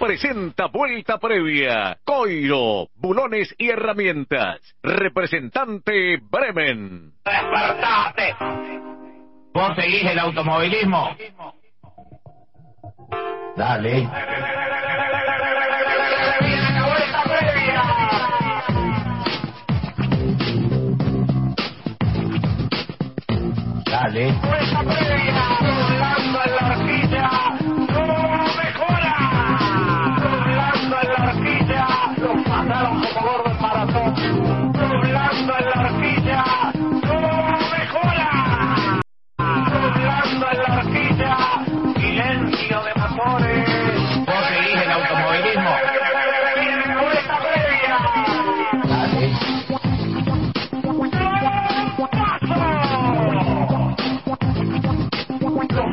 presenta Vuelta Previa. Coiro, bulones y herramientas. Representante Bremen. ¡Despertate! ¿Vos seguís el automovilismo? Dale. Dale. Vuelta previa,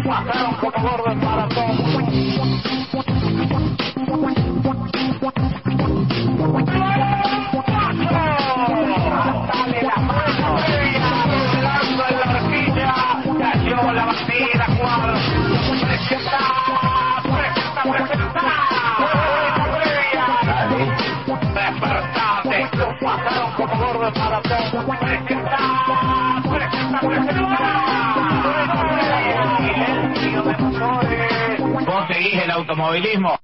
pasaron como gordo en maratón. Dale la mano, doblando en la horquilla, cayó la. Presenta, presenta, presenta. Despertate, pasaron como gordo en maratón. Presenta, presenta, presenta. Seguís el automovilismo?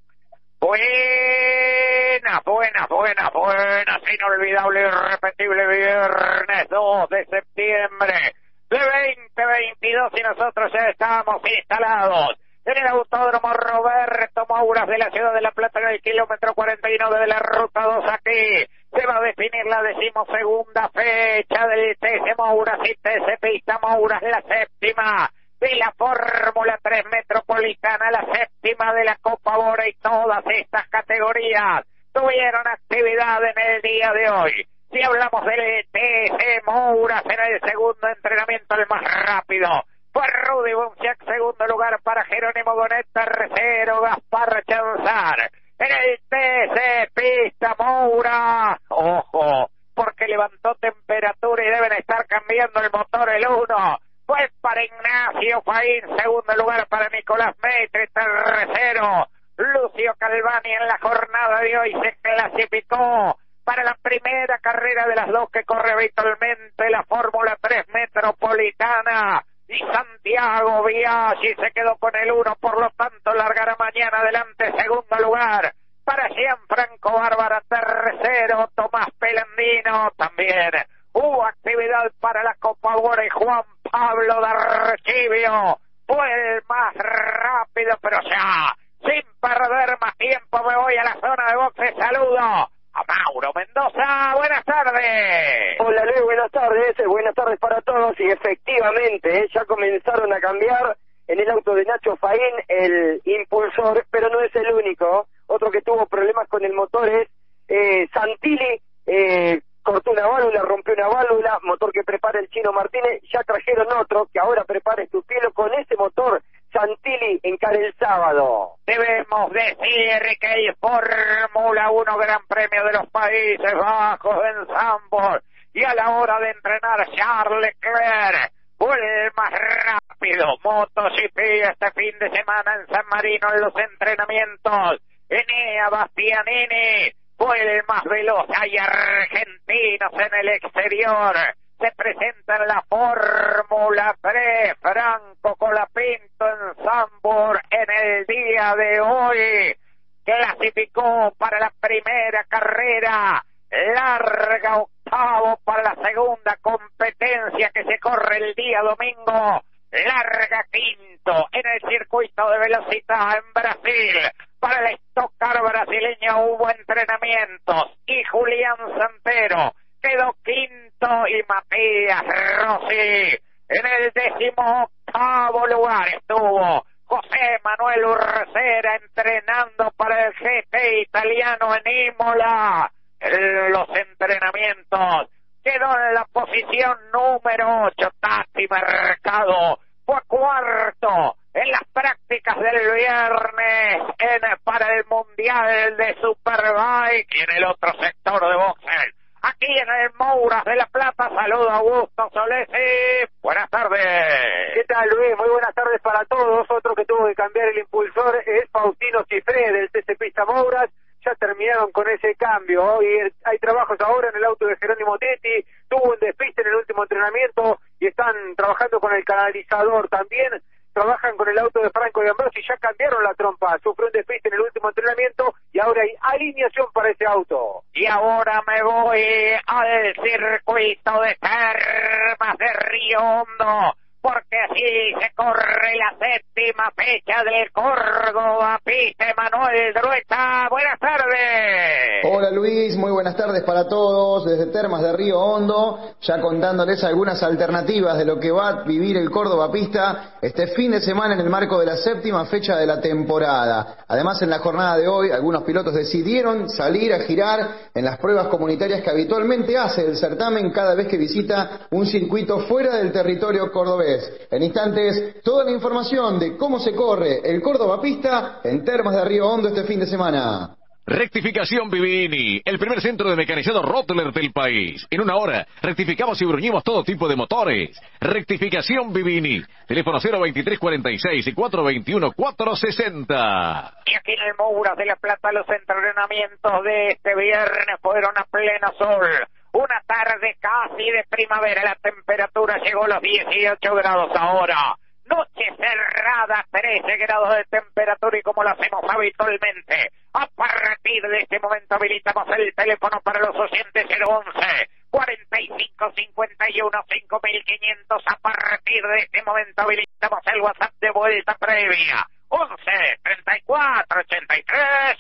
Buenas, buenas, buenas, buenas, inolvidable irrepetible viernes 2 de septiembre de 2022 y nosotros ya estamos instalados en el Autódromo Roberto Mouras de la ciudad de La Plata en el kilómetro 49 de la ruta 2 aquí. Se va a definir la decimosegunda fecha del TC Mouras y TC Pista Mouras, la séptima de la Fórmula 3 Metropolitana, la séptima de la Copa Bora y todas estas categorías tuvieron actividad en el día de hoy. Si hablamos del TC Moura, será el segundo entrenamiento el más rápido. Fue Rudy Bunciak, segundo lugar para Jerónimo Bonet, tercero Gaspar Chanzar. En el TC Pista Moura, ojo, porque levantó temperatura y deben estar cambiando el motor el 1. Pues para Ignacio Faín, segundo lugar para Nicolás Maitre, tercero. Lucio Calvani en la jornada de hoy se clasificó para la primera carrera de las dos que corre habitualmente la Fórmula 3 Metropolitana. Y Santiago Biaggi se quedó con el uno, por lo tanto largará mañana adelante segundo lugar. Para Gianfranco Bárbara, tercero, Tomás Pelandino también. Hubo actividad para la Copa Bora y Juan Pablo D'Archivio fue el más rápido, pero ya, sin perder más tiempo, me voy a la zona de boxe. Saludo a Mauro Mendoza. Buenas tardes. Hola Luis, buenas tardes, buenas tardes para todos y efectivamente eh, ya comenzaron a cambiar en el auto de Nacho Faín el impulsor, pero no es el único. Otro que tuvo problemas con el motor es eh, Santilli, eh, cortó una válvula, rompió una válvula, motor que prepara el chino Martínez, ya trajeron otro que ahora prepara Estupilo con ese motor. Santilli encara el sábado. Debemos decir que hay Fórmula 1 Gran Premio de los Países Bajos en Zambor y a la hora de entrenar Charles Leclerc el más rápido MotoGP este fin de semana en San Marino en los entrenamientos. Enea Bastianini fue más veloz. Hay argentinos en el exterior. Se presenta en la Fórmula 3. Franco Colapinto en Zambor en el día de hoy. Clasificó para la primera carrera. Larga octavo para la segunda competencia que se corre el día domingo. Larga quinto en el circuito de velocidad en Brasil. Para el Stock Car brasileño hubo entrenamientos y Julián Santero quedó quinto y Matías Rossi en el décimo octavo lugar estuvo José Manuel Urcera entrenando para el GT italiano en Imola. Los entrenamientos quedó en la posición número 8 Tati Mercado. Fue cuarto en las prácticas del viernes en, para el Mundial de Superbike y en el otro sector de boxeo. Aquí en el Mouras de la Plata. Saludo a Augusto Solesi. Buenas tardes. ¿Qué tal, Luis? Muy buenas tardes para todos. Otro que tuvo que cambiar el impulsor es Faustino Cifré del TC Pista Mouras. Ya terminaron con ese cambio. Hoy hay trabajos ahora en el auto de Jerónimo Tetti. Tuvo un despiste en el último entrenamiento y están trabajando con el canalizador también trabajan con el auto de Franco de Ambrosio y ya cambiaron la trompa. Sufrió un despiste en el último entrenamiento y ahora hay alineación para ese auto. Y ahora me voy al circuito de Termas de Río Hondo porque así se corre la séptima fecha del Córdoba Piste Manuel Drueta. Buenas tardes. Hola Luis, muy buenas tardes para todos desde Termas de Río Hondo, ya contándoles algunas alternativas de lo que va a vivir el Córdoba Pista este fin de semana en el marco de la séptima fecha de la temporada. Además, en la jornada de hoy, algunos pilotos decidieron salir a girar en las pruebas comunitarias que habitualmente hace el certamen cada vez que visita un circuito fuera del territorio cordobés. En instantes, toda la información de cómo se corre el Córdoba Pista en Termas de Río Hondo este fin de semana. Rectificación Vivini, el primer centro de mecanizado Rottler del país. En una hora, rectificamos y bruñimos todo tipo de motores. Rectificación Vivini, teléfono 02346 y 421-460. Y aquí en el Mouras de la Plata los entrenamientos de este viernes fueron a plena sol. Una tarde casi de primavera, la temperatura llegó a los 18 grados ahora. Noche cerrada, 13 grados de temperatura y como lo hacemos habitualmente. A partir de este momento habilitamos el teléfono para los oyentes 011 45 51 5500. A partir de este momento habilitamos el WhatsApp de vuelta previa 11 34 83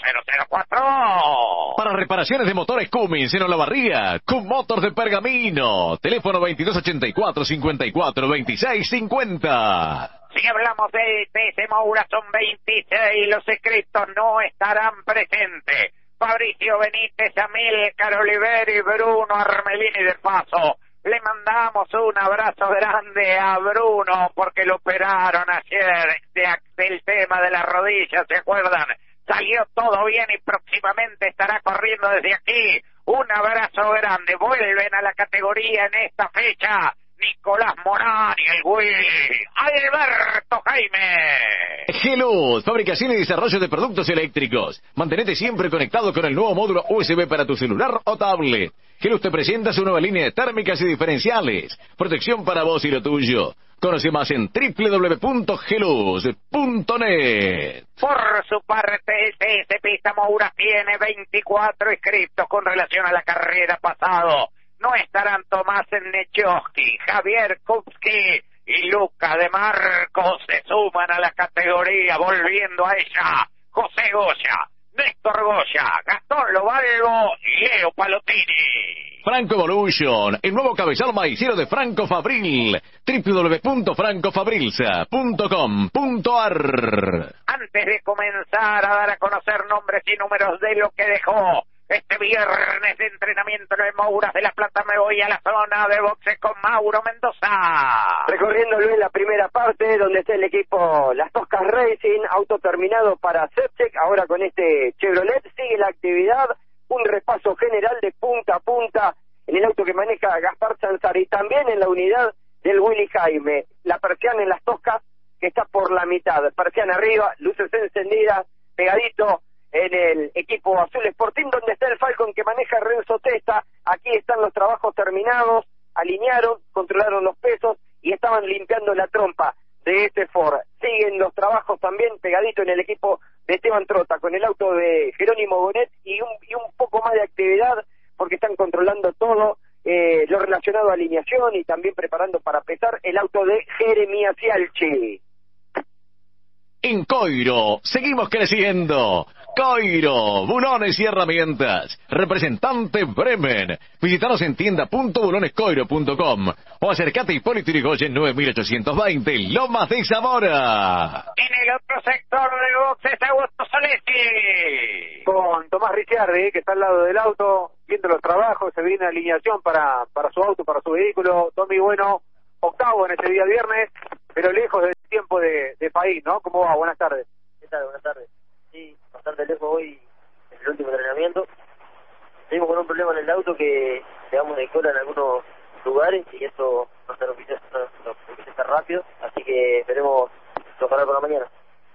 004. Para reparaciones de motores Cummins en Olavarría, con motor de pergamino. Teléfono 2284 54 26 50. Si hablamos del TC Moura, son 26, los escritos no estarán presentes. Fabricio Benítez, Amílcar Oliveri, Bruno Armelini de Paso. Le mandamos un abrazo grande a Bruno porque lo operaron ayer del tema de la rodilla, ¿se acuerdan? Salió todo bien y próximamente estará corriendo desde aquí. Un abrazo grande. Vuelven a la categoría en esta fecha. Nicolás Morani, el Willy, Alberto Jaime. Geluz, fabricación y desarrollo de productos eléctricos. Mantenete siempre conectado con el nuevo módulo USB para tu celular o tablet. Geluz te presenta su nueva línea de térmicas y diferenciales. Protección para vos y lo tuyo. Conoce más en www.geluz.net. Por su parte, el TS Pista Moura tiene 24 inscriptos con relación a la carrera pasado. No estarán Tomás Nechowski, Javier Kupski y Luca de Marcos se suman a la categoría, volviendo a ella. José Goya, Néstor Goya, Gastón Lobalgo y Leo Palotini. Franco Evolution, el nuevo cabezal maicero de Franco Fabril. www.francofabrilsa.com.ar Antes de comenzar a dar a conocer nombres y números de lo que dejó este viernes de entrenamiento en el Mouras de la Plata me voy a la zona de boxe con Mauro Mendoza. Recorriendo la primera parte donde está el equipo Las Toscas Racing, auto terminado para Septec, ahora con este Chevrolet. Sigue la actividad, un repaso general de punta a punta en el auto que maneja Gaspar Sanzar y también en la unidad del Willy Jaime, la persiana en Las Toscas que está por la mitad, persiana arriba, luces encendidas, pegadito en el equipo Azul Sporting, donde está el Falcon que maneja Renzo Testa. Aquí están los trabajos terminados, alinearon, controlaron los pesos y estaban limpiando la trompa de este Ford. Siguen los trabajos también pegadito en el equipo de Esteban Trota, con el auto de Jerónimo Bonet y un, poco más de actividad, porque están controlando todo eh, lo relacionado a alineación y también preparando para pesar el auto de Jeremías Cialchi. En Coiro, seguimos creciendo. Coiro, bulones y herramientas. Representante Bremen. Visítanos en tienda.bulonescoiro.com o acercate a Hipólito Yrigoyen 9820, Lomas de Zamora. En el otro sector de boxes, Augusto Solesi. Con Tomás Ricciardi, que está al lado del auto, viendo los trabajos, se viene alineación para, para su auto, para su vehículo. Tommy Bueno, octavo en este día viernes, pero lejos del tiempo de, de país, ¿no? ¿Cómo va? Buenas tardes. ¿Qué tal? Buenas tardes. Sí, bastante lejos hoy en el último entrenamiento. Seguimos con un problema en el auto que quedamos de cola en algunos lugares y eso nos permite, nos, permite estar rápido, así que esperemos ojalá por la mañana.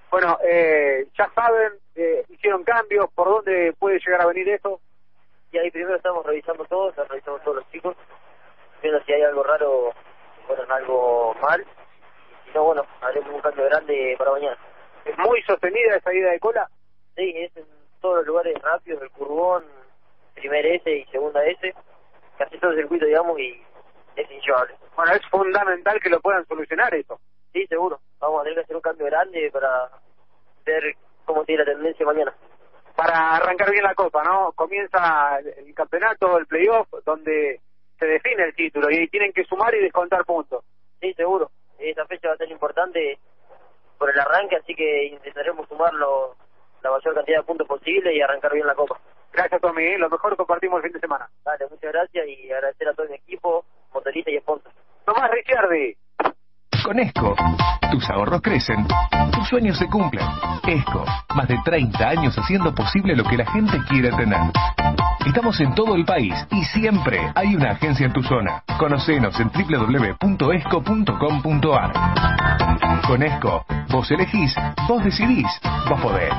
Bueno, eh, ya saben, eh, hicieron cambios, ¿por dónde puede llegar a venir esto? Y ahí primero estamos revisando todo, estamos revisando todos los chicos, viendo si hay algo raro, bueno, algo mal, y si no, bueno, haremos un cambio grande para mañana. ¿Es muy sostenida esa ida de cola? Sí, es en todos los lugares rápidos, el Curbón, primer S y segunda S, casi todo el circuito, digamos, y es hinchable. Bueno, es fundamental que lo puedan solucionar eso. Sí, seguro. Vamos a tener que hacer un cambio grande para ver cómo tiene la tendencia mañana. Para arrancar bien la copa, ¿no? Comienza el, campeonato, el playoff, donde se define el título y tienen que sumar y descontar puntos. Sí, seguro. Esta fecha va a ser importante por el arranque, así que intentaremos sumarlo la mayor cantidad de puntos posible y arrancar bien la copa. Gracias, Tommy. Lo mejor compartimos el fin de semana. Dale, muchas gracias y agradecer a todo mi equipo, motorista y sponsor. Tomás Ricciardi. Con ESCO, tus ahorros crecen, tus sueños se cumplen. ESCO, más de 30 años haciendo posible lo que la gente quiere tener. Estamos en todo el país y siempre hay una agencia en tu zona. Conocenos en www.esco.com.ar. Con ESCO, vos elegís, vos decidís, vos podés.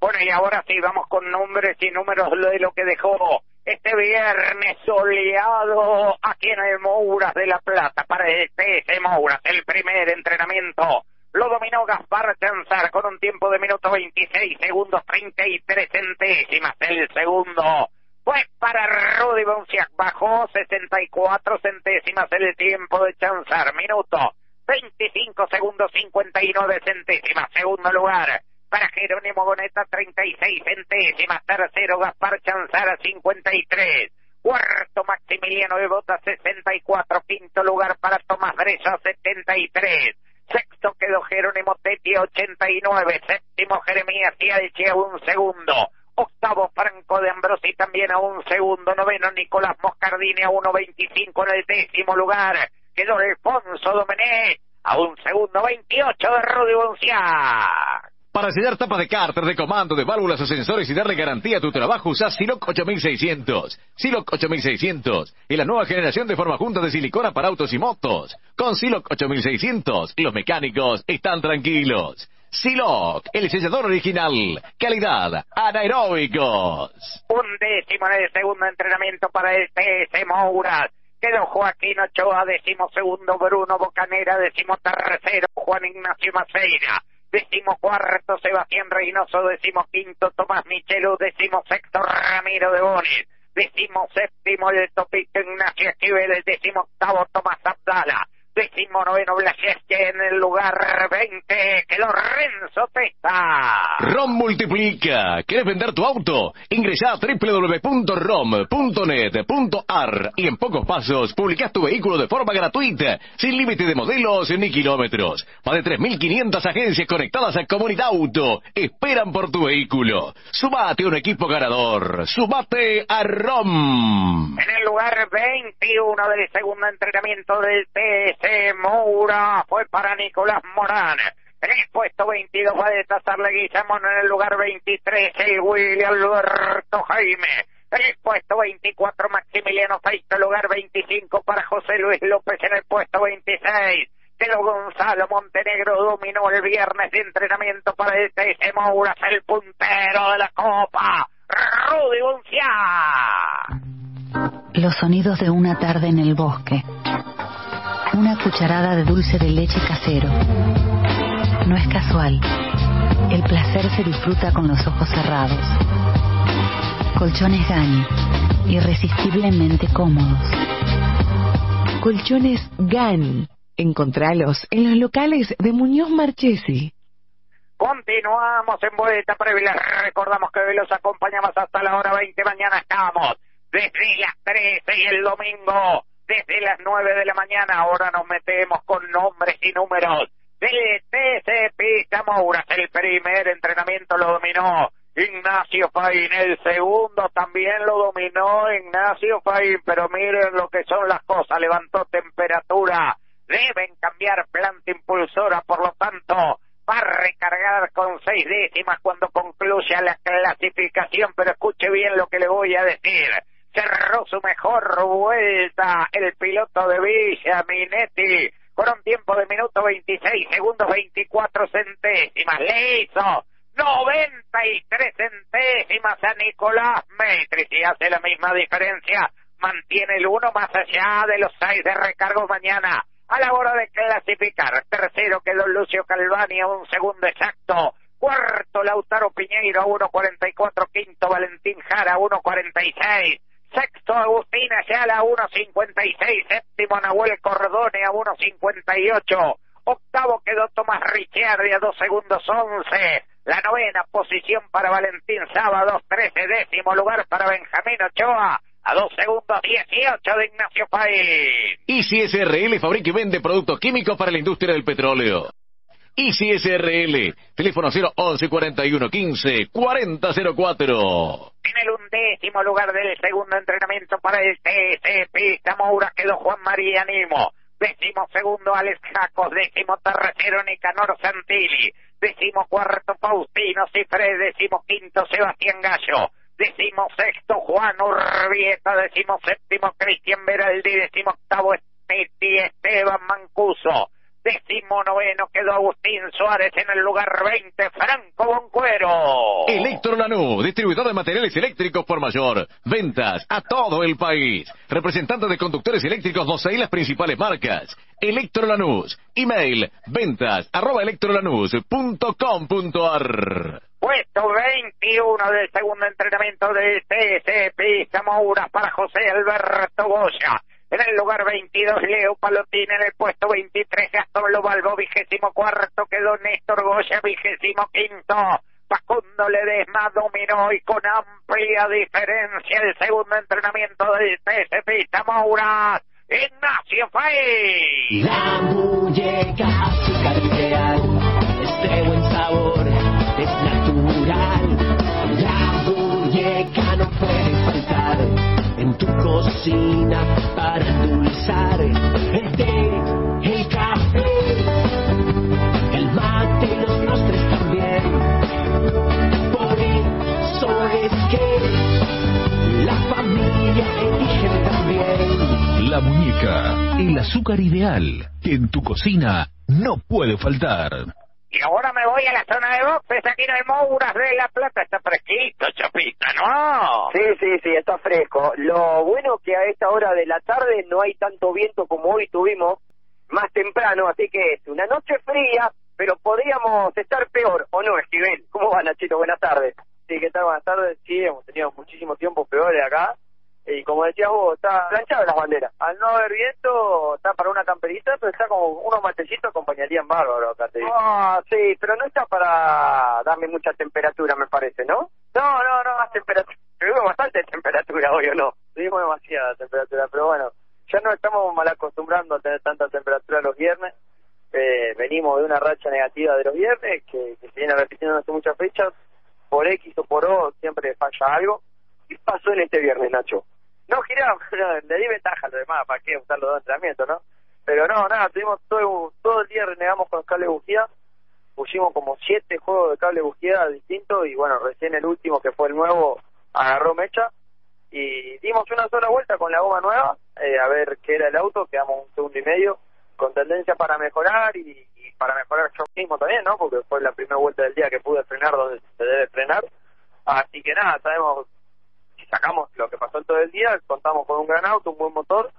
Bueno, y ahora sí, vamos con nombres y números de lo que dejó este viernes soleado aquí en el Mouras de la Plata para el PS Mouras, el primer entrenamiento. Lo dominó Gaspar Chanzar con un tiempo de minuto 26 segundos 33 centésimas. El segundo fue para Rudy Bonciak, bajó 64 centésimas el tiempo de Chanzar, minuto 25 segundos 59 centésimas. Segundo lugar para Jerónimo Goneta 36 centésimas, tercero Gaspar Chanzara 53, cuarto Maximiliano de Bota 64, quinto lugar para Tomás Bresa 73, sexto quedó Jerónimo Tetti 89, séptimo Jeremías Cialchi a un segundo, octavo Franco de Ambrosi también a un segundo, noveno Nicolás Moscardini a 1.25 en el décimo lugar, quedó Alfonso Domenech a un segundo. 28 de Rudy Bonciac. Para sellar tapas de cárter, de comando, de válvulas o sensores y darle garantía a tu trabajo, usa Siloc 8600. Siloc 8600 es la nueva generación de forma junta de silicona para autos y motos. Con Siloc 8600, los mecánicos están tranquilos. Siloc, el sellador original. Calidad, anaeróbicos. Un décimo en el segundo entrenamiento para el PS Mouras. Quedó Joaquín Ochoa, décimo segundo Bruno Bocanera, décimo tercero Juan Ignacio Maceira. Décimo cuarto Sebastián Reynoso, décimo quinto Tomás Michelu, décimo sexto Ramiro de Bones, décimo séptimo el topito Ignacio Esquivel, décimo octavo Tomás Abdala, décimo noveno Blasesque en el lugar 20, que Lorenzo Testa. ROM multiplica. ¿Quieres vender tu auto? Ingresa a www.rom.net.ar y en pocos pasos publicás tu vehículo de forma gratuita, sin límite de modelos ni kilómetros. Más de 3.500 agencias conectadas a Comunidad Auto esperan por tu vehículo. Sumate a un equipo ganador. Sumate a ROM. En el lugar 21 del segundo entrenamiento del TS Moura fue para Nicolás Morán. En el puesto 22 va a destazarle Guillermo en el lugar 23 el William Alberto Jaime. En el puesto 24 Maximiliano Feito, lugar 25 para José Luis López en el puesto 26. Quedó Gonzalo Montenegro, dominó el viernes de entrenamiento para el TS Mouras, el puntero de la Copa. Rudy Bunciá. Los sonidos de una tarde en el bosque. Una cucharada de dulce de leche casero. No es casual. El placer se disfruta con los ojos cerrados. Colchones Gani. Irresistiblemente cómodos. Colchones Gani. Encontralos en los locales de Muñoz Marchesi. Continuamos en vuelta previa. Recordamos que los acompañamos hasta la hora 20. Mañana estamos desde las 13 y el domingo desde las 9 de la mañana. Ahora nos metemos con nombres y números del TC Pista Mouras. El primer entrenamiento lo dominó Ignacio Faín. El segundo también lo dominó Ignacio Faín. Pero miren lo que son las cosas. Levantó temperatura. Deben cambiar planta impulsora. Por lo tanto, va a recargar con seis décimas cuando concluya la clasificación. Pero escuche bien lo que le voy a decir. Cerró su mejor vuelta el piloto de Villa, Minetti, con un tiempo de minuto 26 segundos 24 centésimas. Le hizo 93 centésimas a Nicolás Metri. Si hace la misma diferencia, mantiene el uno más allá de los seis de recargo mañana. A la hora de clasificar, tercero quedó Lucio Calvani a un segundo exacto. Cuarto Lautaro Piñeiro a 1.44. Quinto Valentín Jara a 1.46. Sexto Agustín Ayala a 1.56. Séptimo Nahuel Cordone a 1.58. Octavo quedó Tomás Ricciardi a 2 segundos 11. La novena posición para Valentín Sábado, 13 décimo lugar para Benjamín Ochoa. A 2 segundos 18 de Ignacio País. Easy SRL fabrica y vende productos químicos para la industria del petróleo. Easy SRL, teléfono 011 41 15 4004. En el undécimo lugar del segundo entrenamiento para el TC Pista Moura quedó Juan María Nimo. Décimo segundo Alex Jacos, décimo tercero Nicanor Santilli, décimo cuarto Faustino Cifre, décimo quinto Sebastián Gallo, décimo sexto Juan Urbieta, décimo séptimo Cristian Veraldi, décimo octavo Esteban Mancuso, décimo noveno quedó Agustín Suárez en el lugar 20, Franco Boncuero. Electro Lanús, distribuidor de materiales eléctricos por mayor. Ventas a todo el país. Representante de conductores eléctricos Mosei las principales marcas. Electro Lanús. Email ventas arroba electrolanús.com.ar. Puesto 21 del segundo entrenamiento del TC Pista Moura para José Alberto Goya. En el lugar 22, Leo Palotín. En el puesto 23, Gastón Lobalbo. Vigésimo cuarto quedó Néstor Goya. Vigésimo quinto. Facundo Ledesma dominó y con amplia diferencia el segundo entrenamiento del TC Pista. Ignacio Fay. La muñeca azúcar ideal, este buen sabor es natural. La muñeca no en tu cocina para endulzar el té, el café, el mate y los postres también. Por eso es que la familia elige también. La muñeca, el azúcar ideal, que en tu cocina no puede faltar. Y ahora me voy a la zona de boxes, aquí no hay Mouras de la Plata, está fresquito, Chapita, ¿no? Sí, sí, sí, está fresco. Lo bueno que a esta hora de la tarde no hay tanto viento como hoy tuvimos más temprano, así que es una noche fría, pero podríamos estar peor, ¿o no, Esquivel? ¿Cómo va, Nachito? Buenas tardes. Sí, ¿qué tal? Buenas tardes. Sí, hemos tenido muchísimo tiempo peores acá. Y como decías vos, está Planchadas las banderas. al no haber viento, está para una camperita, pero está como unos matecitos acompañarían bárbaro acá, te digo. Ah, sí, pero no está para darme mucha temperatura, me parece, ¿no? No, no, no, Más temperatura. Tuvimos bastante temperatura hoy, ¿o no? tuvimos demasiada temperatura, pero bueno, ya no estamos mal acostumbrando a tener tanta temperatura los viernes. Eh, venimos de una racha negativa de los viernes que, que se viene repitiendo hace muchas fechas. Por X o por O siempre falla algo. ¿Qué pasó en este viernes, Nacho? No giramos, no, le di ventaja a los demás, ¿para qué usar los dos entrenamientos, no? Pero no, nada, tuvimos todo, todo el día renegamos con los cables bujía, pusimos como siete juegos de cable bujía distintos y bueno, recién el último que fue el nuevo agarró mecha y dimos una sola vuelta con la goma nueva, eh, a ver qué era el auto, quedamos un segundo y medio con tendencia para mejorar y, y para mejorar yo mismo también, ¿no? Porque fue la primera vuelta del día que pude frenar donde se debe frenar. Así que nada, sabemos sacamos lo que pasó todo el día, contamos con un gran auto, un buen motor,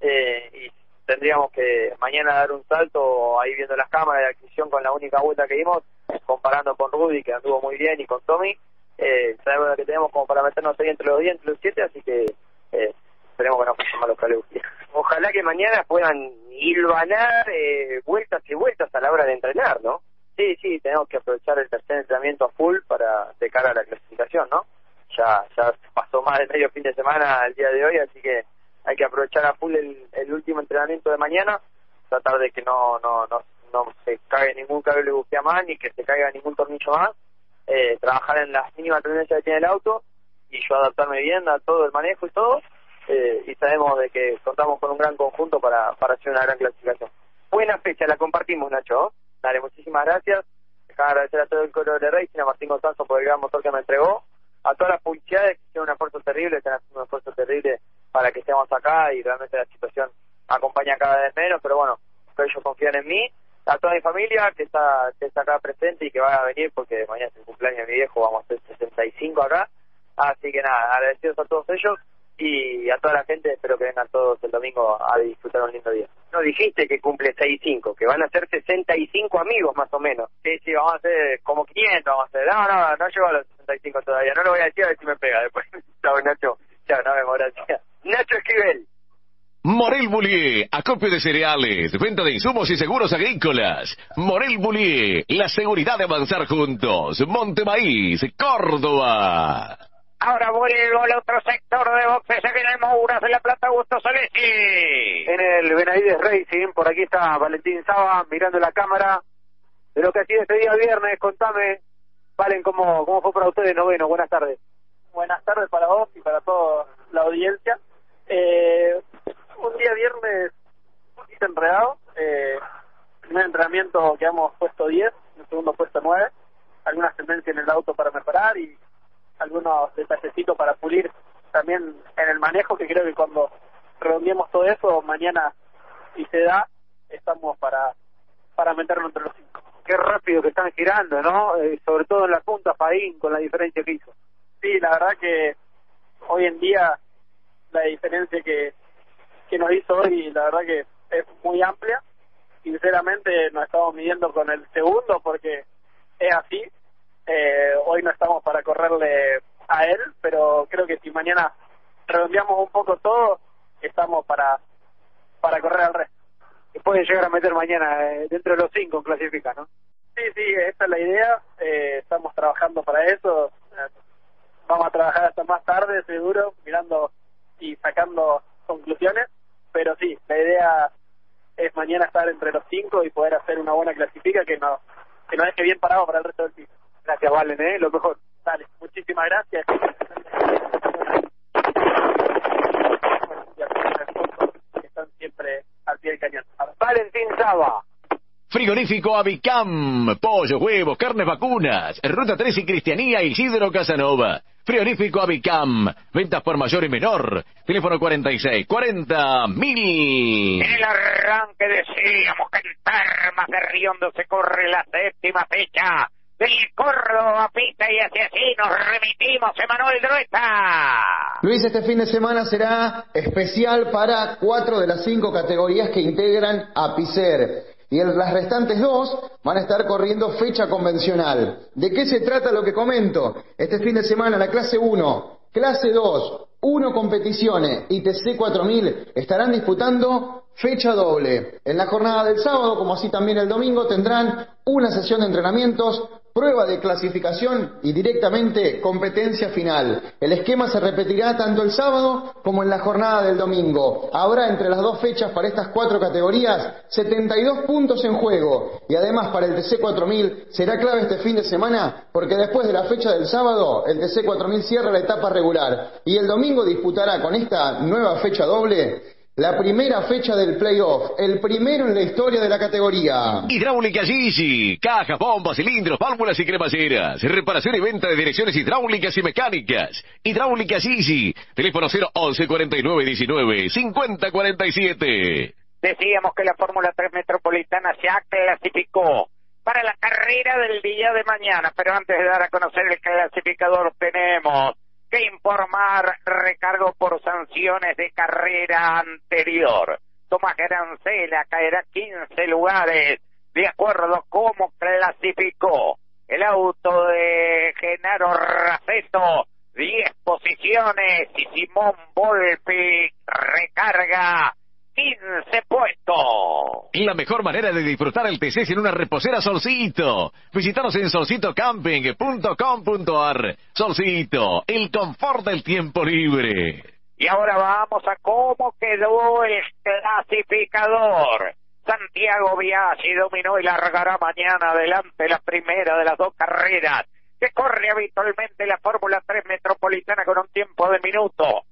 eh, y tendríamos que mañana dar un salto ahí viendo las cámaras de adquisición con la única vuelta que dimos, comparando con Rudy, que anduvo muy bien, y con Tommy, eh, sabemos lo que tenemos como para meternos ahí entre los 10, entre los 7, así que eh, esperemos que no pasen mal los cables. Ojalá que mañana puedan hilvanar eh, vueltas y vueltas a la hora de entrenar, ¿no? Sí, sí, tenemos que aprovechar el tercer entrenamiento a full para de cara a la clasificación, ¿no? Ya ya pasó más de medio fin de semana el día de hoy, así que hay que aprovechar a full el, el último entrenamiento de mañana, tratar de que no no no, no se caiga ningún cable bujía más ni que se caiga ningún tornillo más, eh, trabajar en las mínimas tendencias que tiene el auto y yo adaptarme bien a todo el manejo y todo, eh, y sabemos de que contamos con un gran conjunto para, para hacer una gran clasificación. Buena fecha, la compartimos, Nacho. Dale, muchísimas gracias. Dejar agradecer a todo el coro de Racing, a Martín Gonzalo por el gran motor que me entregó, a todas las publicidades que hicieron un esfuerzo terrible, están haciendo un esfuerzo terrible acá y realmente la situación acompaña cada vez menos, pero bueno, ellos confían en mí, a toda mi familia que está, que está acá presente y que va a venir porque mañana es el cumpleaños de mi viejo, vamos a hacer 65 acá, así que nada, agradecidos a todos ellos y a toda la gente, espero que vengan todos el domingo a disfrutar un lindo día. No dijiste que cumple 65, que van a ser 65 amigos más o menos. Sí, sí, vamos a hacer como 500, vamos a hacer. No, no, no llego a los 65 todavía, no lo voy a decir a ver si me pega después. Chao, Nacho. Chao, no me gracias. Nacho Esquivel. Morel Boulier, acopio de cereales, venta de insumos y seguros agrícolas. Morel Boulier, la seguridad de avanzar juntos. Montemaíz, Córdoba. Ahora vuelvo al otro sector de boxes, aquí en el Mouras de la Plata, Augusto Solesi. En el Benavides Racing, por aquí está Valentín Saba mirando la cámara de lo que ha sido este día viernes. Contame, Valen, ¿cómo, cómo fue para ustedes noveno? Buenas tardes. Buenas tardes para vos y para toda la audiencia. Eh, un día viernes un poquito enredado. Eh, primer entrenamiento quedamos puesto 10, en el segundo puesto 9. Algunas tendencias en el auto para mejorar y algunos detallecitos para pulir también en el manejo, que creo que cuando redondeemos todo eso, mañana, si se da, estamos para, para meternos entre los cinco. Qué rápido que están girando, ¿no? Eh, sobre todo en la punta, Faín, con la diferencia que hizo. Sí, la verdad que hoy en día la diferencia que, que nos hizo hoy, la verdad que es muy amplia. Sinceramente nos estamos midiendo con el segundo porque es así, eh, hoy no estamos para correrle a él, pero creo que si mañana redondeamos un poco todo, estamos para para correr al resto. Se puede llegar a meter mañana eh, dentro de los cinco clasifica, ¿no? Sí, sí, esa es la idea. Eh, estamos trabajando para eso. Vamos a trabajar hasta más tarde, seguro, mirando y sacando conclusiones. Pero sí, la idea es mañana estar entre los cinco y poder hacer una buena clasifica que nos que nos deje bien parado para el resto del piso. Gracias, Valen, ¿eh? Lo mejor. Dale, muchísimas gracias. Están siempre pie del cañón. Valentín Saba. Frigorífico Avicam, pollo, huevos, carnes vacunas, Ruta 3 y Cristianía Isidro Casanova. Frigorífico Avicam, ventas por mayor y menor. Teléfono 46 40 mil. En el arranque decíamos que en Termas de Riondo se corre la séptima fecha del Córdoba Pista y hacia así nos remitimos, Emanuel Drueta. Luis, este fin de semana será especial para cuatro de las cinco categorías que integran a Picer. Y en las restantes dos van a estar corriendo fecha convencional. ¿De qué se trata lo que comento? Este fin de semana la clase 1, clase 2, 1 competiciones y TC 4000 estarán disputando fecha doble. En la jornada del sábado, como así también el domingo, tendrán una sesión de entrenamientos, prueba de clasificación y directamente competencia final. El esquema se repetirá tanto el sábado como en la jornada del domingo. Habrá entre las dos fechas para estas cuatro categorías 72 puntos en juego y además para el TC 4000 será clave este fin de semana porque después de la fecha del sábado el TC 4000 cierra la etapa regular y el domingo disputará con esta nueva fecha doble la primera fecha del playoff, el primero en la historia de la categoría. Hidráulica Gigi, cajas, bombas, cilindros, válvulas y cremalleras. Reparación y venta de direcciones hidráulicas y mecánicas. Hidráulica Gigi, teléfono 011 49 19 50 47. Decíamos que la Fórmula 3 Metropolitana ya clasificó para la carrera del día de mañana, pero antes de dar a conocer el clasificador tenemos que informar recargo por sanciones de carrera anterior. Tomás Grancela caerá 15 lugares de acuerdo a cómo clasificó el auto de Genaro Raceto, 10 posiciones y Simón Volpi recarga 15 puestos. La mejor manera de disfrutar el TC es en una reposera Solcito. Visítanos en solcitocamping.com.ar. Solcito, el confort del tiempo libre. Y ahora vamos a cómo quedó el clasificador. Santiago Biaggi dominó y largará mañana adelante la primera de las dos carreras que corre habitualmente la Fórmula 3 Metropolitana con un tiempo de minuto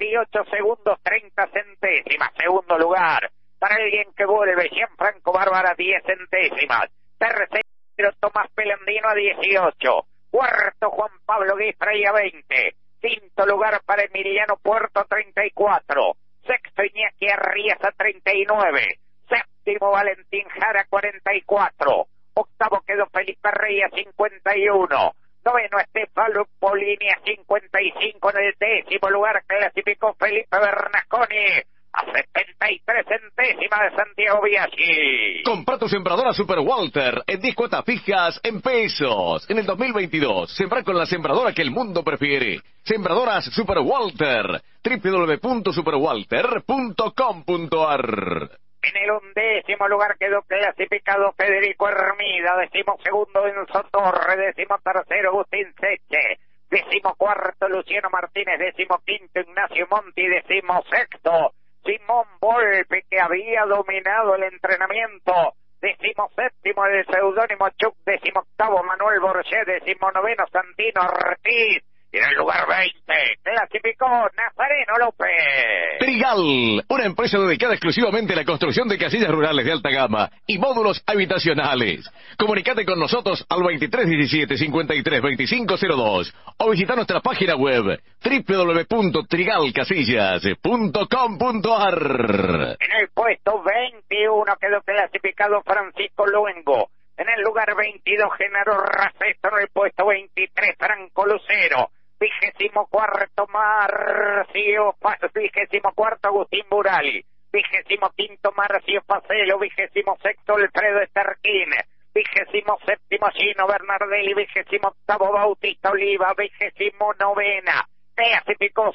28 segundos 30 centésimas. Segundo lugar para alguien que vuelve, Gianfranco Bárbara 10 centésimas. Tercero Tomás Pelandino a 18. Cuarto Juan Pablo Guifrey a 20. Quinto lugar para Emiliano Puerto 34. sexto Iñaki Arrías a 39. Séptimo Valentín Jara 44. Octavo quedó Felipe Rey a 51. Noveno Estefano Polini a 55. En el décimo lugar clasificó Felipe Bernasconi a 73 centésimas de Santiago Biaggi. Compra tu sembradora Super Walter en 10 cuotas fijas en pesos. En el 2022, sembrar con la sembradora que el mundo prefiere. Sembradoras Super Walter. www.superwalter.com.ar En el undécimo lugar quedó clasificado Federico Hermida, decimo segundo Enzo Torre, decimo tercero Agustín Seche, decimo cuarto Luciano Martínez, decimo quinto Ignacio Monti, decimo sexto Simón Volpe, que había dominado el entrenamiento, decimo séptimo el seudónimo Chuck, decimo octavo Manuel Borges, decimo noveno Santino Ortiz, en el lugar 20 clasificó Nazareno López. Trigal, una empresa dedicada exclusivamente a la construcción de casillas rurales de alta gama y módulos habitacionales. Comunicate con nosotros al 2317-532502 o visita nuestra página web www.trigalcasillas.com.ar. En el puesto 21 quedó clasificado Francisco Luengo. En el lugar 22, Genaro Raceto. En el puesto 23, Franco Lucero. Vigésimo cuarto, Marcio. Vigésimo cuarto, Agustín Burali. Vigésimo quinto, Marcio Pacelo. Vigésimo sexto, Alfredo Estarquín. Vigésimo séptimo, Gino Bernardelli. Vigésimo octavo, Bautista Oliva. Vigésimo novena.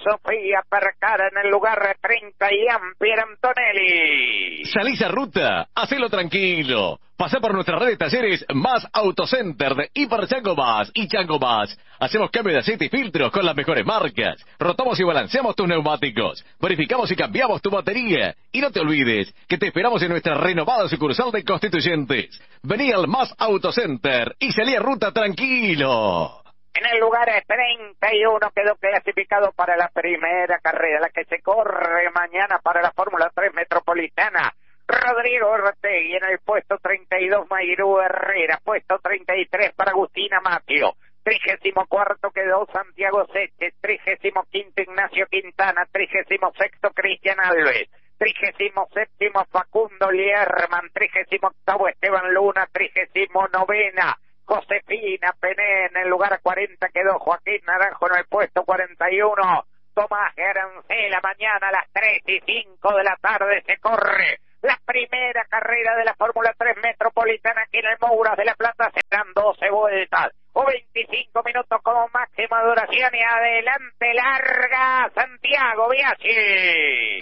Sofía Percara en el lugar 30 y Ampier Antonelli. Salís a ruta, hacelo tranquilo. Pasá por nuestra red de talleres Más Autocenter de Hiper Chango Más y Chango Más. Hacemos cambio de aceite y filtros con las mejores marcas. Rotamos y balanceamos tus neumáticos. Verificamos y cambiamos tu batería. Y no te olvides que te esperamos en nuestra renovada sucursal de Constituyentes. Vení al Más Autocenter y salí a ruta tranquilo. En el lugar 31 quedó clasificado para la primera carrera, la que se corre mañana para la Fórmula 3 Metropolitana. Rodrigo Ortegui en el puesto 32, Mayrú Herrera, puesto 33 para Agustina Matio. Trigésimo cuarto quedó Santiago Seche, trigésimo quinto Ignacio Quintana, trigésimo sexto Cristian Alves, trigésimo séptimo Facundo Lierman, trigésimo octavo Esteban Luna, trigésimo novena Josefina Pené en el lugar 40 quedó Joaquín Naranjo en el puesto 41. Tomás Arancela mañana a las 3 y 5 de la tarde se corre la primera carrera de la Fórmula 3 Metropolitana aquí en el Mouras de la Plata. Serán 12 vueltas o 25 minutos como máxima duración y adelante larga Santiago Biachi.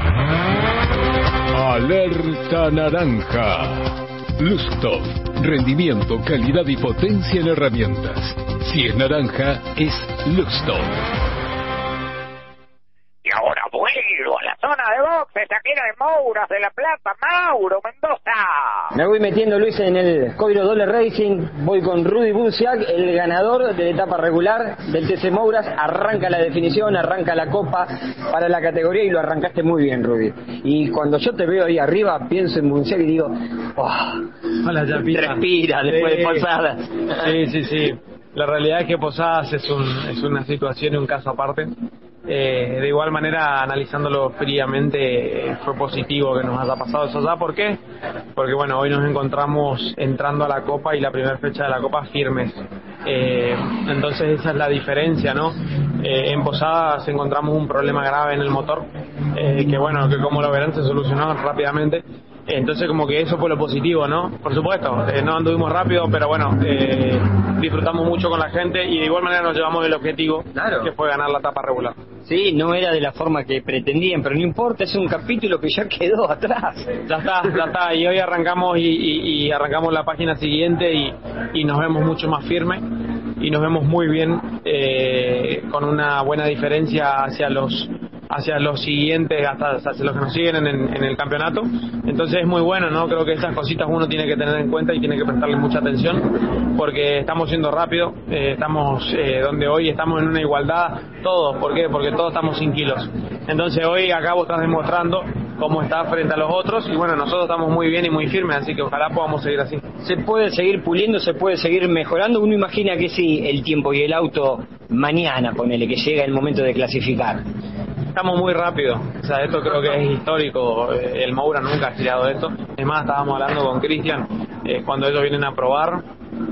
Alerta naranja. Lustov. Rendimiento, calidad y potencia en herramientas. Si es naranja, es Lustov. Y ahora vuelvo a la zona de boxes aquí en el Mouras de la Plata, Mauro Mendoza. Me voy metiendo Luis en el Coiro Dole Racing, voy con Rudy Busiak, el ganador de la etapa regular del TC Mouras, arranca la definición, arranca la copa para la categoría y lo arrancaste muy bien Rudy. Y cuando yo te veo ahí arriba, pienso en Busiak y digo, oh, Hola, Yapita. respira después de Posadas. Sí, sí, sí. La realidad es que Posadas es, un, es una situación y un caso aparte. Eh, de igual manera, analizándolo fríamente, eh, fue positivo que nos haya pasado eso ya. ¿Por qué? Porque bueno, hoy nos encontramos entrando a la Copa y la primera fecha de la Copa firmes. Eh, entonces esa es la diferencia, ¿no? Eh, en Posadas encontramos un problema grave en el motor, eh, que bueno, que como lo verán se solucionó rápidamente. Entonces como que eso fue lo positivo, ¿no? Por supuesto, eh, no anduvimos rápido, pero bueno, eh, disfrutamos mucho con la gente y de igual manera nos llevamos el objetivo, que fue ganar la etapa regular. Sí, no era de la forma que pretendían, pero no importa, es un capítulo que ya quedó atrás. Ya está, ya está, y hoy arrancamos y, y- y arrancamos la página siguiente y, y nos vemos mucho más firme y nos vemos muy bien eh, con una buena diferencia hacia los hacia los siguientes, hasta hacia los que nos siguen en, en el campeonato. Entonces es muy bueno, ¿no? Creo que esas cositas uno tiene que tener en cuenta y tiene que prestarle mucha atención porque estamos siendo rápido, eh, estamos eh, donde hoy estamos en una igualdad todos. ¿Por qué? Porque todos estamos sin kilos. Entonces hoy acá vos estás demostrando cómo está frente a los otros y bueno, nosotros estamos muy bien y muy firmes, así que ojalá podamos seguir así. Se puede seguir puliendo, se puede seguir mejorando. Uno imagina que si el tiempo y el auto mañana, ponele que llega el momento de clasificar. Estamos muy rápido. O sea, esto creo que es histórico. Eh, El Moura nunca ha girado esto. Es más, estábamos hablando con Cristian, eh, cuando ellos vienen a probar,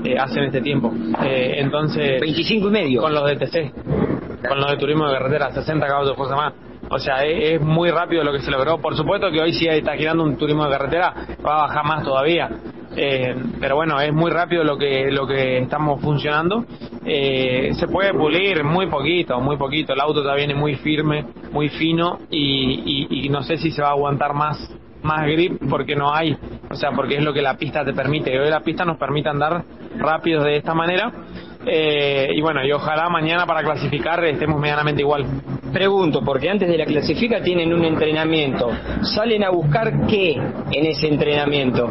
eh, hacen este tiempo. Eh, entonces... 25 y medio. Con los de TC, con los de turismo de carretera, 60 caballos de fuerza más. O sea, es, es muy rápido lo que se logró. Por supuesto que hoy si está girando un turismo de carretera, va a bajar más todavía. Eh, pero bueno, es muy rápido lo que lo que estamos funcionando. Eh, se puede pulir muy poquito, muy poquito. El auto ya viene muy firme, muy fino y, y- y no sé si se va a aguantar más más grip porque no hay, o sea, porque es lo que la pista te permite. Hoy la pista nos permite andar rápidos de esta manera. Eh, y bueno, y ojalá mañana para clasificar estemos medianamente igual. Pregunto, porque antes de la clasifica tienen un entrenamiento. ¿Salen a buscar qué en ese entrenamiento?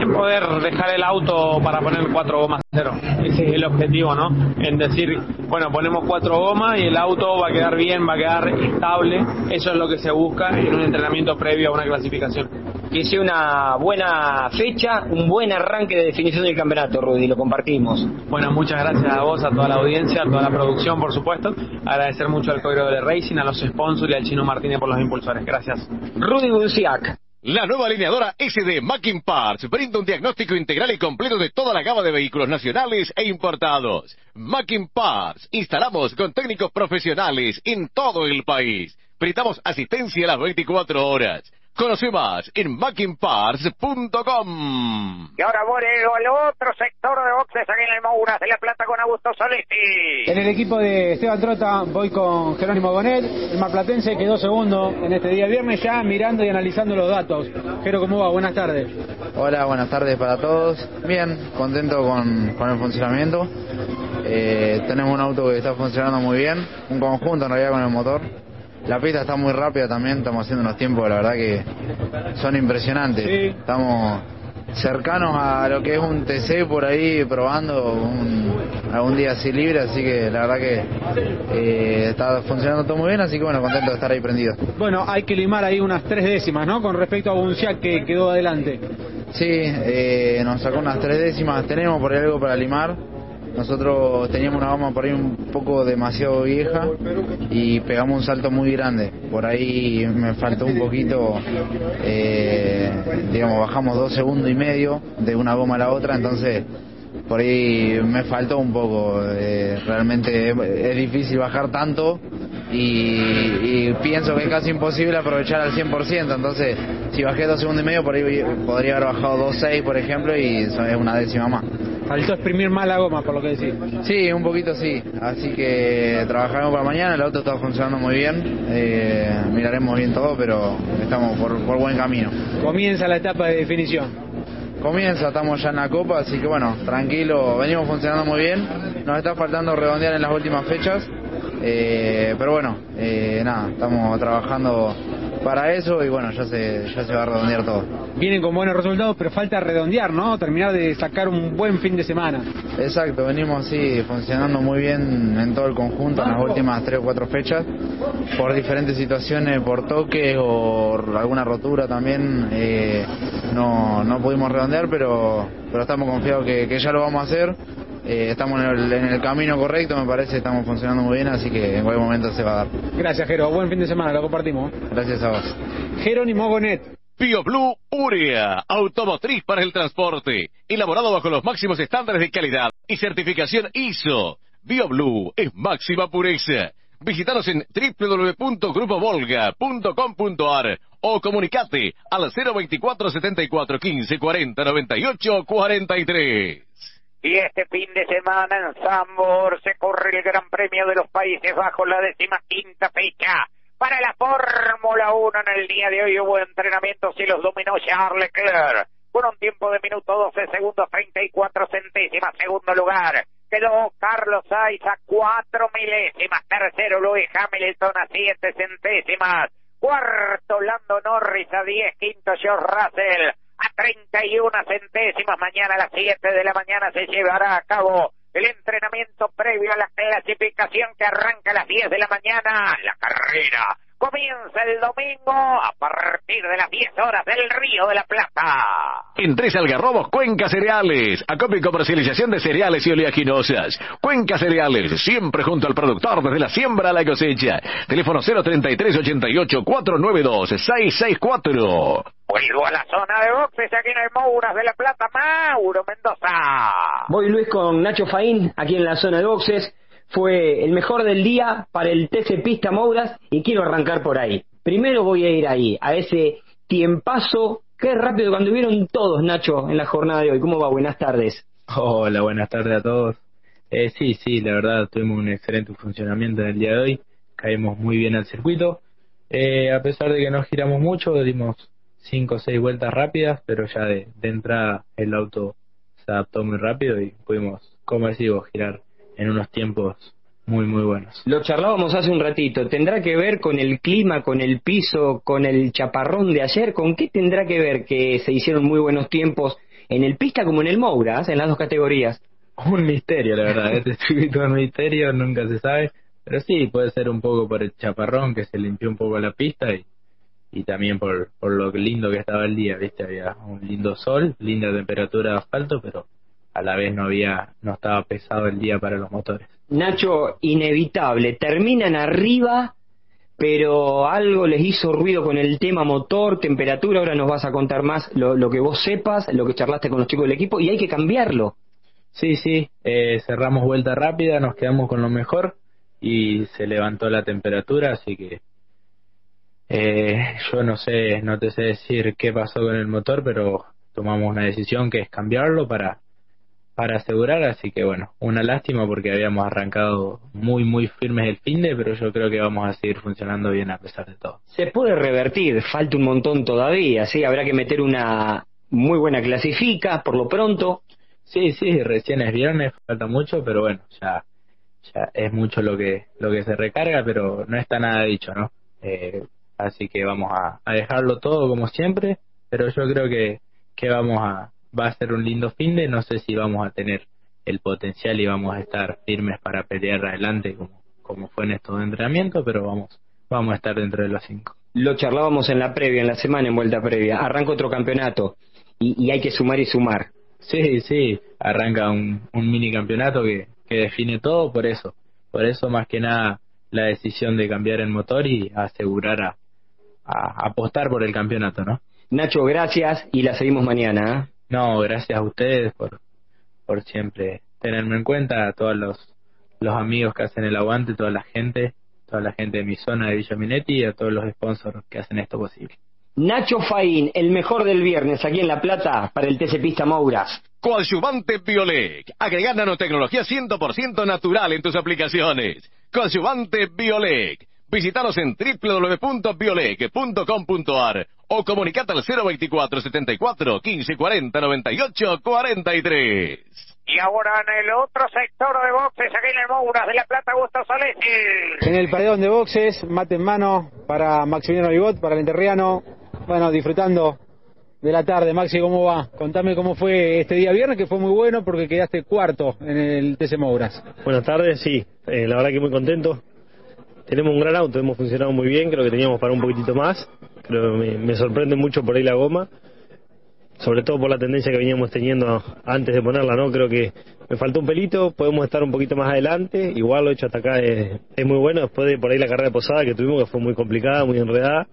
En poder dejar el auto para poner cuatro gomas cero. Ese es el objetivo, ¿no? En decir, bueno, ponemos cuatro gomas y el auto va a quedar bien, va a quedar estable. Eso es lo que se busca en un entrenamiento previo a una clasificación. Que sea una buena fecha, un buen arranque de definición del campeonato, Rudy, lo compartimos. Bueno, muchas gracias a vos, a toda la audiencia, a toda la producción, por supuesto. Agradecer mucho al Código de Racing, a los sponsors y al Chino Martínez por los impulsores. Gracias. Rudy Bunciac. La nueva alineadora S de Mackin Parts brinda un diagnóstico integral y completo de toda la gama de vehículos nacionales e importados. Mackin Parts. Instalamos con técnicos profesionales en todo el país. Prestamos asistencia a las 24 horas. Conoce más en mackinparts.com. Y ahora vuelvo al otro sector de boxes aquí en el Mouras de la Plata con Augusto Soletti. En el equipo de Esteban Trota voy con Jerónimo Bonet, el marplatense quedó segundo en este día viernes ya mirando y analizando los datos. Jero, ¿cómo va? Buenas tardes. Hola, buenas tardes para todos. Bien, contento con, con el funcionamiento. Eh, tenemos un auto que está funcionando muy bien, un conjunto en realidad con el motor. La pista está muy rápida también, estamos haciendo unos tiempos, la verdad que son impresionantes. Estamos cercanos a lo que es un TC por ahí probando un, algún día así libre, así que la verdad que eh, está funcionando todo muy bien, así que bueno, contento de estar ahí prendido. Bueno, hay que limar ahí unas tres décimas, ¿no? Con respecto a Bunciac que quedó adelante. Sí, eh, nos sacó unas tres décimas, tenemos por ahí algo para limar. Nosotros teníamos una goma por ahí un poco demasiado vieja y pegamos un salto muy grande. Por ahí me faltó un poquito, eh, digamos, bajamos dos segundos y medio de una goma a la otra, entonces por ahí me faltó un poco. eh, realmente es, difícil bajar tanto y, pienso que es casi imposible aprovechar al 100%. Entonces, si bajé dos segundos y medio, por ahí podría haber bajado 2.6, por ejemplo, y es una décima más. Faltó exprimir más la goma, por lo que decís. Sí, un poquito sí. Así que trabajaremos para mañana. El auto está funcionando muy bien. eh, miraremos bien todo, pero estamos por, por buen camino. Comienza la etapa de definición. Comienza, estamos ya en la copa, así que bueno, tranquilo, venimos funcionando muy bien. Nos está faltando redondear en las últimas fechas. Eh, pero bueno, eh, nada, estamos trabajando para eso y bueno, ya se, ya se va a redondear todo. Vienen con buenos resultados, pero falta redondear, ¿no? Terminar de sacar un buen fin de semana. Exacto, venimos así funcionando muy bien en todo el conjunto en las últimas tres o cuatro fechas, por diferentes situaciones, por toques o alguna rotura también, eh, no, no pudimos redondear, pero, pero estamos confiados que, que ya lo vamos a hacer. Eh, estamos en el, en el camino correcto, me parece, estamos funcionando muy bien, así que en cualquier momento se va a dar. Gracias, Jero. Buen fin de semana, lo compartimos. Gracias a vos. Jerónimo Gonet. BioBlue Urea, automotriz para el transporte, elaborado bajo los máximos estándares de calidad y certificación ISO. BioBlue es máxima pureza. Visítanos en www.grupovolga.com.ar o comunicate al 024 74 15 40 98 43. Y este fin de semana en Zambor se corre el Gran Premio de los Países Bajos, la décima quinta fecha. Para la Fórmula 1 en el día de hoy hubo entrenamientos y los dominó Charles Leclerc. Con un tiempo de minuto 12 segundos 34 centésimas, segundo lugar. Quedó Carlos Sainz a cuatro milésimas. Tercero Luis Hamilton a siete centésimas. Cuarto Lando Norris a 10. Quinto George Russell a 31 centésimas. Mañana a las 7 de la mañana se llevará a cabo el entrenamiento previo a la clasificación que arranca a las 10 de la mañana. La carrera comienza el domingo a partir de las 10 horas del Río de la Plata. En Tres Algarrobos, Cuenca Cereales. Acopio y comercialización de cereales y oleaginosas. Cuenca Cereales, siempre junto al productor desde la siembra a la cosecha. Teléfono 033 88 492 664. Vuelvo a la zona de boxes aquí en el Mouras de la Plata, Mauro Mendoza. Voy Luis con Nacho Faín, aquí en la zona de boxes. Fue el mejor del día para el TC Pista Mouras y quiero arrancar por ahí. Primero voy a ir ahí, a ese tiempazo. Qué rápido cuando vieron todos, Nacho, en la jornada de hoy. ¿Cómo va? Buenas tardes. Hola, buenas tardes a todos. Eh, sí, sí, la verdad tuvimos un excelente funcionamiento en el día de hoy. Caímos muy bien al circuito. Eh, a pesar de que no giramos mucho, dimos cinco o seis vueltas rápidas, pero ya de, de entrada el auto se adaptó muy rápido y pudimos, como decimos, girar en unos tiempos muy, muy buenos. Lo charlábamos hace un ratito. ¿Tendrá que ver con el clima, con el piso, con el chaparrón de ayer? ¿Con qué tendrá que ver que se hicieron muy buenos tiempos en el pista como en el Mouras, en las dos categorías? Un misterio, la verdad. Este circuito es misterio, nunca se sabe. Pero sí, puede ser un poco por el chaparrón que se limpió un poco la pista y, y también por, por lo lindo que estaba el día, ¿viste? Había un lindo sol, linda temperatura de asfalto, pero a la vez no había, no estaba pesado el día para los motores. Nacho, inevitable. Terminan arriba, pero algo les hizo ruido con el tema motor, temperatura. Ahora nos vas a contar más lo, lo que vos sepas, lo que charlaste con los chicos del equipo, y hay que cambiarlo. Sí, sí, eh, cerramos vuelta rápida, nos quedamos con lo mejor y se levantó la temperatura, así que eh, yo no sé, no te sé decir qué pasó con el motor, pero tomamos una decisión que es cambiarlo para para asegurar, así que bueno, una lástima porque habíamos arrancado muy muy firmes el fin de, pero yo creo que vamos a seguir funcionando bien a pesar de todo. Se puede revertir, falta un montón todavía, sí, habrá que meter una muy buena clasifica por lo pronto. Sí, sí, recién es viernes, falta mucho, pero bueno, ya ya es mucho lo que lo que se recarga, pero no está nada dicho, ¿no? Eh, así que vamos a, a dejarlo todo como siempre, pero yo creo que que vamos a va a ser un lindo fin de, no sé si vamos a tener el potencial y vamos a estar firmes para pelear adelante como, como fue en estos entrenamientos, pero vamos, vamos a estar dentro de los cinco. Lo charlábamos en la previa, en la semana en vuelta previa. Arranca otro campeonato y, y hay que sumar y sumar. Sí, sí, arranca un, un mini campeonato que, que define todo por eso. Por eso más que nada la decisión de cambiar el motor y asegurar a, a apostar por el campeonato, ¿no? Nacho, gracias y la seguimos mañana. ¿eh? No, gracias a ustedes por, por siempre tenerme en cuenta, a todos los, los amigos que hacen el aguante, toda la gente, toda la gente de mi zona de Villa Minetti y a todos los sponsors que hacen esto posible. Nacho Faín, el mejor del viernes aquí en La Plata para el TC Pista Mouras. Coadyuvante Biolec. Agregar nanotecnología 100% natural en tus aplicaciones. Coadyuvante Biolec. Visítanos en www.biolec.com.ar o comunicate al 024 74 15 40 98 43. Y ahora en el otro sector de boxes, aquí en el Mouras de la Plata, Gusto Solesi. En el paredón de boxes, mate en mano para Maximiliano Vigot, para el enterriano. Bueno, disfrutando de la tarde. Maxi, ¿cómo va? Contame cómo fue este día viernes, que fue muy bueno porque quedaste cuarto en el TC Mouras. Buenas tardes, sí, eh, la verdad que muy contento. Tenemos un gran auto, hemos funcionado muy bien, creo que teníamos para un poquitito más. Que me, sorprende mucho por ahí la goma, sobre todo por la tendencia que veníamos teniendo antes de ponerla, ¿no? Creo que me faltó un pelito, podemos estar un poquito más adelante, igual lo hecho hasta acá es, es muy bueno, después de por ahí la carrera de posada que tuvimos, que fue muy complicada, muy enredada.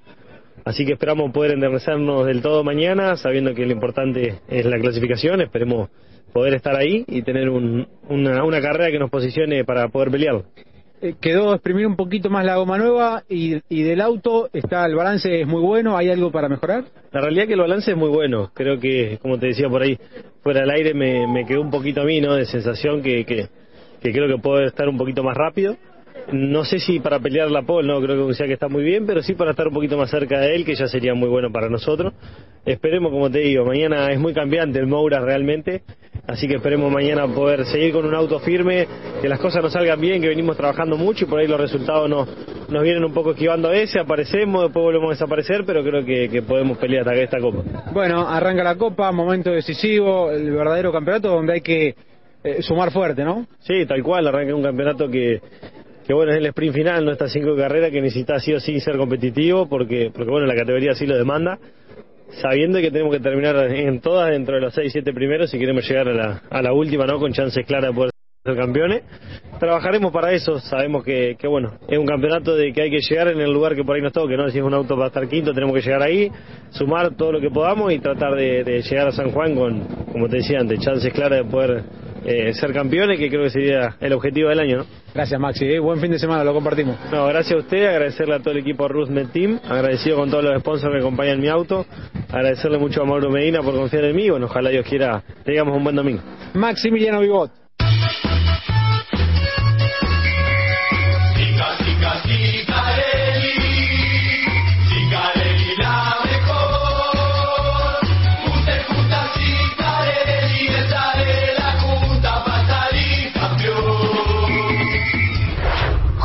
Así que esperamos poder enderezarnos del todo mañana, sabiendo que lo importante es la clasificación. Esperemos poder estar ahí y tener un- una, una carrera que nos posicione para poder pelear. Eh, quedó exprimir un poquito más la goma nueva y, del auto está el balance es muy bueno, ¿hay algo para mejorar? La realidad que el balance es muy bueno. Creo que, como te decía por ahí, fuera del aire me, me quedó un poquito a mí, ¿no? De sensación que, que, que creo que puedo estar un poquito más rápido. No sé si para pelear la pole, no creo que sea que está muy bien, pero sí para estar un poquito más cerca de él, que ya sería muy bueno para nosotros. Esperemos, como te digo, mañana es muy cambiante el Moura realmente, así que esperemos mañana poder seguir con un auto firme, que las cosas nos salgan bien, que venimos trabajando mucho y por ahí los resultados nos, nos vienen un poco esquivando a veces, aparecemos, después volvemos a desaparecer, pero creo que, que podemos pelear hasta esta copa. Bueno, arranca la Copa, momento decisivo, el verdadero campeonato donde hay que eh, sumar fuerte, ¿no? Sí, tal cual, arranca un campeonato que, que bueno, es el sprint final, no está cinco de carrera, que necesita sí o sí ser competitivo, porque, porque bueno, la categoría sí lo demanda, sabiendo que tenemos que terminar en todas dentro de los seis, siete primeros si queremos llegar a la, a la última, ¿no? Con chances claras de poder campeones. Trabajaremos para eso, sabemos que, que bueno, es un campeonato de que hay que llegar en el lugar que por ahí nos toque, ¿no? Si es un auto para estar quinto, tenemos que llegar ahí, sumar todo lo que podamos y tratar de, de llegar a San Juan con, como te decía antes, chances claras de poder eh, ser campeones, que creo que sería el objetivo del año, ¿no? Gracias, Maxi. eh, Buen fin de semana, lo compartimos. No, gracias a usted, agradecerle a todo el equipo Rusmed Team, agradecido con todos los sponsors que acompañan mi auto, agradecerle mucho a Mauro Medina por confiar en mí, bueno, ojalá Dios quiera, tengamos un buen domingo. Maximiliano Vigot.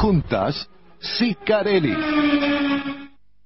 Juntas, Sicarelli.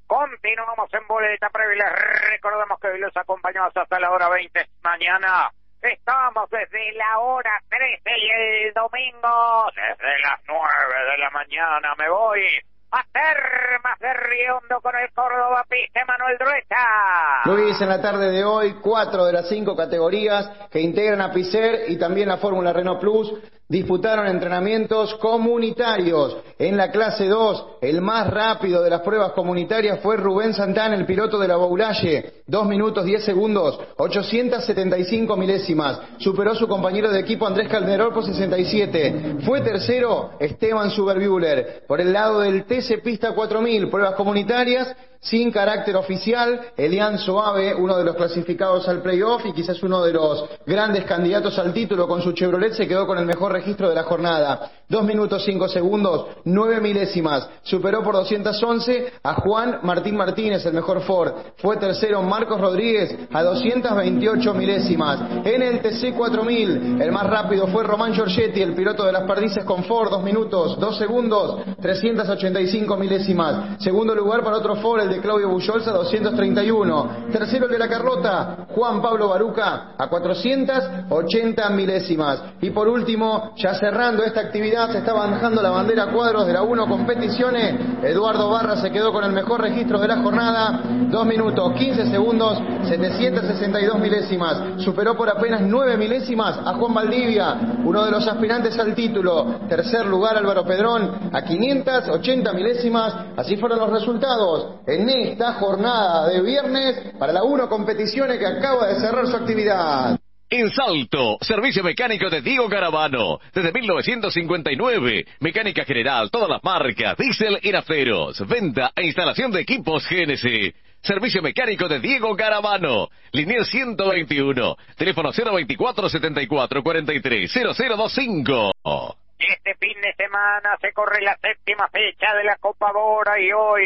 Continuamos en boleta previa. Les recordamos que hoy los acompañamos hasta la hora 20. Mañana estamos desde la hora 13 y el domingo desde las 9 de la mañana. Me voy a Termas de Riondo con el Córdoba Piste Manuel Drueta. Luis, en la tarde de hoy, cuatro de las cinco categorías que integran a Picer y también la Fórmula Renault Plus disputaron entrenamientos comunitarios. En la clase 2, el más rápido de las pruebas comunitarias fue Rubén Santana, el piloto de la Boulaye. Dos minutos 10 segundos, 875 milésimas. Superó su compañero de equipo Andrés Calderón por 67. Fue tercero Esteban Suberbuehler. Por el lado del TC Pista 4000, pruebas comunitarias, sin carácter oficial, Elian Soave, uno de los clasificados al playoff y quizás uno de los grandes candidatos al título con su Chevrolet, se quedó con el mejor registro de la jornada. Dos minutos cinco segundos, nueve milésimas. Superó por 211 a Juan Martín Martínez, el mejor Ford. Fue tercero Marcos Rodríguez a 228 milésimas. En el TC 4000, el más rápido fue Román Giorgetti, el piloto de las perdices con Ford. Dos minutos, dos segundos, 385 milésimas. Segundo lugar para otro Ford, el de Claudio Bullolza, 231. Tercero el de la Carlota, Juan Pablo Baruca, a 480 milésimas. Y por último, ya cerrando esta actividad, se está bajando la bandera a cuadros de la 1 competiciones. Eduardo Barra se quedó con el mejor registro de la jornada, 2 minutos 15 segundos, 762 milésimas. Superó por apenas 9 milésimas a Juan Valdivia, uno de los aspirantes al título. Tercer lugar Álvaro Pedrón, a 580 milésimas. Así fueron los resultados en esta jornada de viernes para la 1 competiciones que acaba de cerrar su actividad. En Salto, servicio mecánico de Diego Caravano. Desde 1959, mecánica general, todas las marcas, diésel y nafteros. Venta e instalación de equipos GNC. Servicio mecánico de Diego Caravano. Línea 121. Teléfono 024 74 43 0025. Este fin de semana se corre la séptima fecha de la Copa Bora y hoy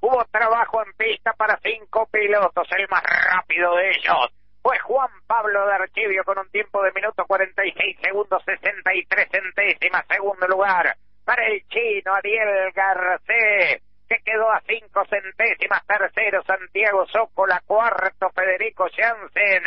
hubo trabajo en pista para cinco pilotos. El más rápido de ellos fue Juan Pablo de Archivio con un tiempo de minuto 46 segundos 63 centésimas. Segundo lugar para el chino Ariel Garcés que quedó a cinco centésimas. Tercero Santiago Zócola. Cuarto Federico Jansen.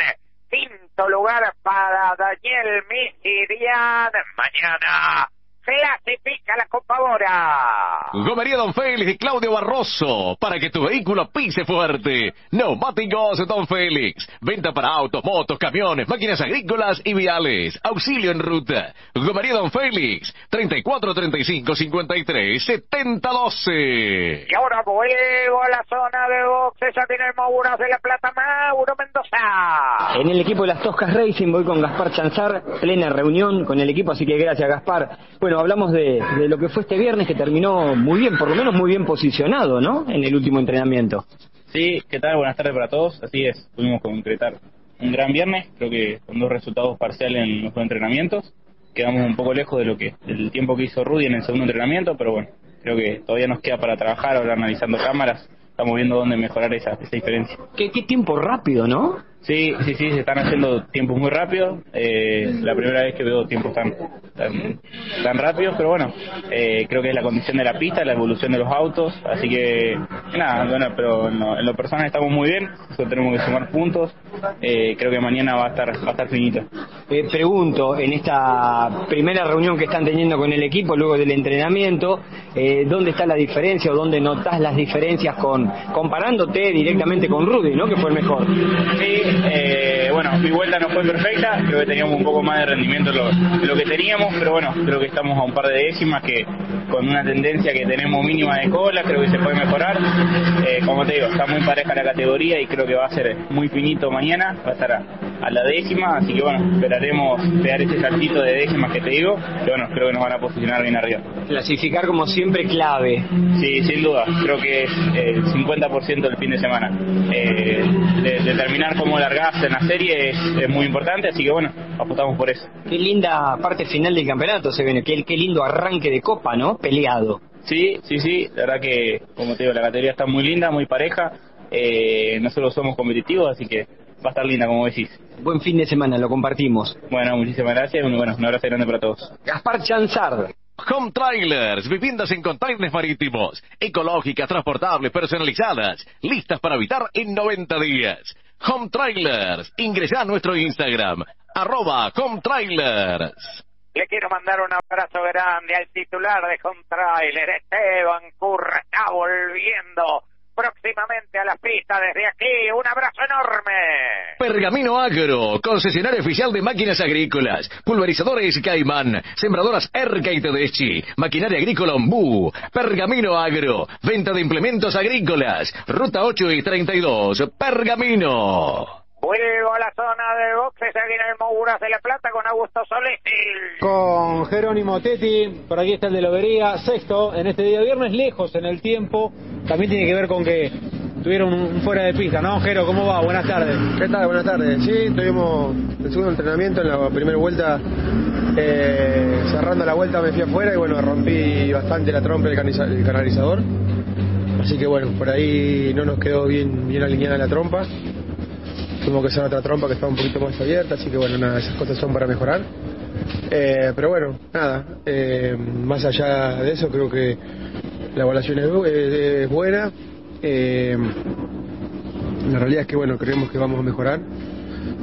Quinto lugar para Daniel Misirian. Mañana clasifica la Copa Bora. Gomería Don Félix y Claudio Barroso. Para que tu vehículo pise fuerte. Neumáticos Don Félix. Venta para autos, motos, camiones, máquinas agrícolas y viales. Auxilio en ruta. Gomería Don Félix. 34 35 53 70 12. Y ahora vuelvo a la zona de boxes. Ya tiene el de la Plata, Mauro Mendoza. En el equipo de las Toscas Racing voy con Gaspar Chanzar, plena reunión con el equipo, así que gracias Gaspar. Bueno, hablamos de, de lo que fue este viernes que terminó muy bien, por lo menos muy bien posicionado, ¿no? En el último entrenamiento. Sí, ¿qué tal? Buenas tardes para todos. Así es, pudimos concretar un gran viernes, creo que con dos resultados parciales en los dos entrenamientos. Quedamos un poco lejos de lo que del tiempo que hizo Rudy en el segundo entrenamiento, pero bueno, creo que todavía nos queda para trabajar, ahora analizando cámaras, estamos viendo dónde mejorar esa, esa diferencia. ¿Qué, qué tiempo rápido, ¿no? Sí, sí, sí, se están haciendo tiempos muy rápidos. Eh, la primera vez que veo tiempos tan tan, tan rápidos, pero bueno, eh, creo que es la condición de la pista, la evolución de los autos, así que nada, bueno, pero en lo, en lo personal estamos muy bien, solo tenemos que sumar puntos. Eh, creo que mañana va a estar va a estar finito. Eh, pregunto, en esta primera reunión que están teniendo con el equipo luego del entrenamiento, eh, ¿dónde está la diferencia o dónde notas las diferencias con comparándote directamente con Rudy, ¿no? Que fue el mejor. Sí, eh, bueno, mi vuelta no fue perfecta, creo que teníamos un poco más de rendimiento de lo, de lo que teníamos, pero bueno, creo que estamos a un par de décimas que con una tendencia que tenemos mínima de cola, creo que se puede mejorar. Eh, como te digo, está muy pareja la categoría y creo que va a ser muy finito mañana, va a estar a, a la décima, así que bueno, esperaremos pegar ese saltito de décimas que te digo, que bueno, creo que nos van a posicionar bien arriba. Clasificar como siempre clave. Sí, sin duda, creo que es el 50% del fin de semana. Eh, de- cómo largás en la serie es, es muy importante, así que bueno, apostamos por eso. Qué linda parte final del campeonato se viene, qué, qué lindo arranque de copa, ¿no? Peleado. Sí, sí, sí, la verdad que, como te digo, la categoría está muy linda, muy pareja, eh, nosotros somos competitivos, así que va a estar linda, como decís. Buen fin de semana, lo compartimos. Bueno, muchísimas gracias y bueno, un abrazo grande para todos. Gaspar Chanzard. Home Trailers, viviendas en containers marítimos, ecológicas, transportables, personalizadas, listas para habitar en 90 días. Home Trailers, ingresa a nuestro Instagram, arroba Home Trailers. Le quiero mandar un abrazo grande al titular de Home Trailer, Esteban Curra, está volviendo próximamente a la pista desde aquí. Un abrazo enorme. Pergamino Agro, concesionario oficial de máquinas agrícolas, pulverizadores Caimán, sembradoras Erca y Tedeschi, maquinaria agrícola Ombú, Pergamino Agro, venta de implementos agrícolas, ruta 8 y 32, Pergamino. Vuelvo a la zona de boxes aquí en el Mouras de la Plata con Augusto Solís. Con Jerónimo Tetti, por aquí está el de Lobería, sexto en este día viernes, lejos en el tiempo. También tiene que ver con que tuvieron un fuera de pista, ¿no? Jero, ¿cómo va? Buenas tardes. ¿Qué tal? Buenas tardes. Sí, tuvimos el segundo entrenamiento en la primera vuelta. eh, cerrando la vuelta me fui afuera y bueno, rompí bastante la trompa del canalizador. Así que bueno, por ahí no nos quedó bien, bien alineada la trompa. Tuvimos que hacer otra trompa que estaba un poquito más abierta, así que bueno, nada, esas cosas son para mejorar. Eh, pero bueno, nada, eh, más allá de eso creo que la evaluación es, es- buena. Eh, la realidad es que bueno, creemos que vamos a mejorar.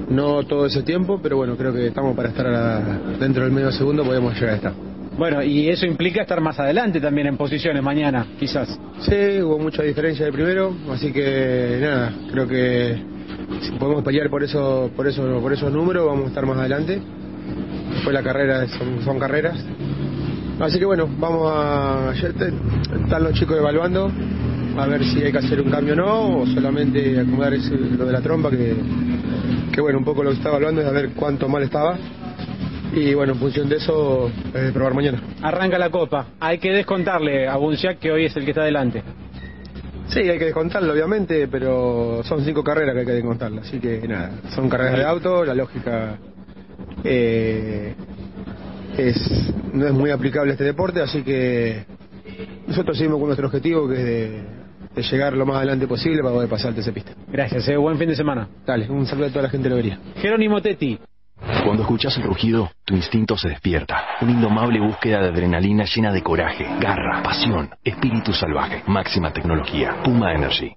No todo ese tiempo, pero bueno, creo que estamos para estar a la- dentro del medio segundo, podemos llegar a estar. Bueno, y eso implica estar más adelante también en posiciones mañana, quizás. Sí, hubo mucha diferencia del primero, así que nada, creo que si podemos pelear por eso, por eso, por esos números, vamos a estar más adelante. Después la carrera son, son carreras. Así que bueno, vamos a. están los chicos evaluando a ver si hay que hacer un cambio o no, o solamente acomodar ese- lo de la trompa, que, que bueno, un poco lo que estaba evaluando es a ver cuánto mal estaba. Y bueno, en función de eso, eh, probar mañana. Arranca la copa. Hay que descontarle a Bunciac que hoy es el que está adelante. Sí, hay que descontarlo, obviamente, pero son cinco carreras que hay que descontarlo. Así que nada, son carreras de auto, la lógica eh, es no es muy aplicable a este deporte, así que nosotros seguimos con nuestro objetivo, que es de, de llegar lo más adelante posible para poder pasar esa pista. Gracias, eh. buen fin de semana. Dale, un saludo a toda la gente de Lobería. Jerónimo Tetti. Cuando escuchas el rugido, tu instinto se despierta. Una indomable búsqueda de adrenalina llena de coraje, garra, pasión, espíritu salvaje, máxima tecnología. Puma Energy.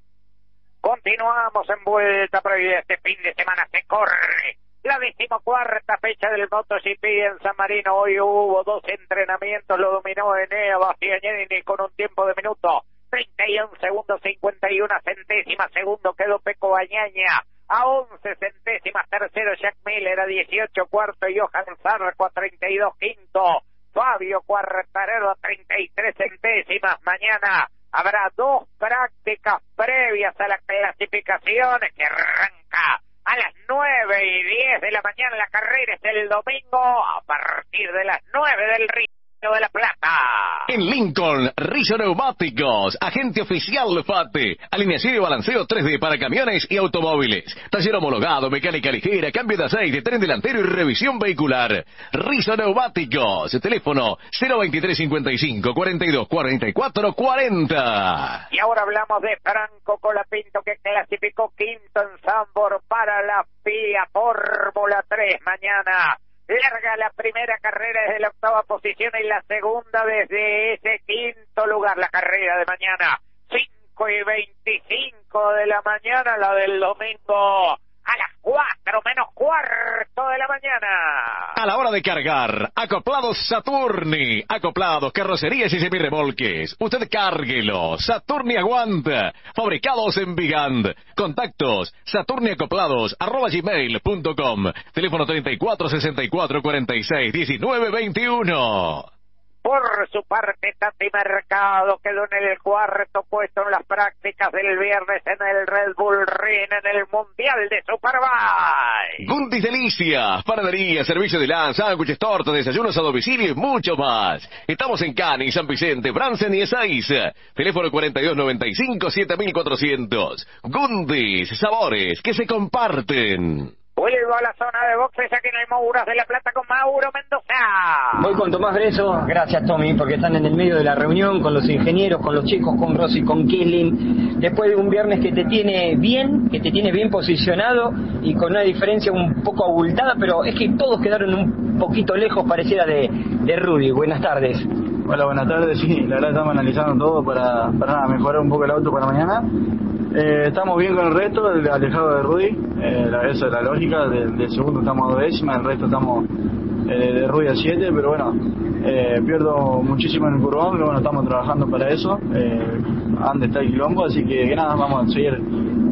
Continuamos en vuelta previa. Este fin de semana se corre. La decimocuarta fecha del MotoGP en San Marino. Hoy hubo dos entrenamientos. Lo dominó Enea Bastianini con un tiempo de minuto. 31 segundos 51 centésimas. Segundo quedó Peco Bañaña. A 11 centésimas. Tercero Jack Miller. A 18 cuarto Johan Zarco. A 32 quinto. Fabio Quartarero a 33 centésimas. Mañana habrá dos prácticas previas a las clasificaciones que arranca a las 9 y 10 de la mañana. La carrera es el domingo a partir de las 9 del río. De la Plata. En Lincoln, Rizzo Neumáticos, agente oficial FATE, alineación y balanceo 3D para camiones y automóviles, taller homologado, mecánica ligera, cambio de aceite, tren delantero y revisión vehicular. Rizzo Neumáticos, teléfono 02355 42 44 40. Y ahora hablamos de Franco Colapinto que clasificó quinto en Zambor para la FIA Fórmula 3 mañana. Larga la primera carrera desde la octava posición y la segunda desde ese quinto lugar. La carrera de mañana, 5 y 25 de la mañana, la del domingo a las 4 menos cuarto de la mañana. A la hora de cargar, acoplados Saturni, acoplados, carrocerías y semirremolques. Usted cárguelo, Saturni aguanta, fabricados en Vigand. Contactos, saturniacoplados, arroba gmail.com, teléfono 34 64 46 19 21. Por su parte, Tati Mercado quedó en el cuarto puesto en las prácticas del viernes en el Red Bull Ring en el Mundial de Superbike. Guntis Delicias, panadería, servicio de lanza, sándwiches, tortas, desayunos a domicilio y mucho más. Estamos en Cani, San Vicente, Bransen y Ezeiza. Teléfono 4295-7400. Gundis, sabores que se comparten. Vuelvo a la zona de boxes, aquí no hay Mouras de la Plata con Mauro Mendoza. Voy con Tomás Breso, gracias Tommy, porque están en el medio de la reunión con los ingenieros, con los chicos, con Rosy, con Kisling. Después de un viernes que te tiene bien, que te tiene bien posicionado y con una diferencia un poco abultada, pero es que todos quedaron un poquito lejos, pareciera de, de Rudy. Buenas tardes. Hola, buenas tardes. Sí, la verdad estamos analizando todo para, para nada, mejorar un poco el auto para mañana. Eh, estamos bien con el resto, el alejado de Rudy, eh, esa es la lógica, del, segundo estamos a dos décimas, el resto estamos eh, de Rudy a 7, pero bueno, eh, pierdo muchísimo en el curvón, pero bueno, estamos trabajando para eso, eh, ande está el quilombo, así que, nada, vamos a seguir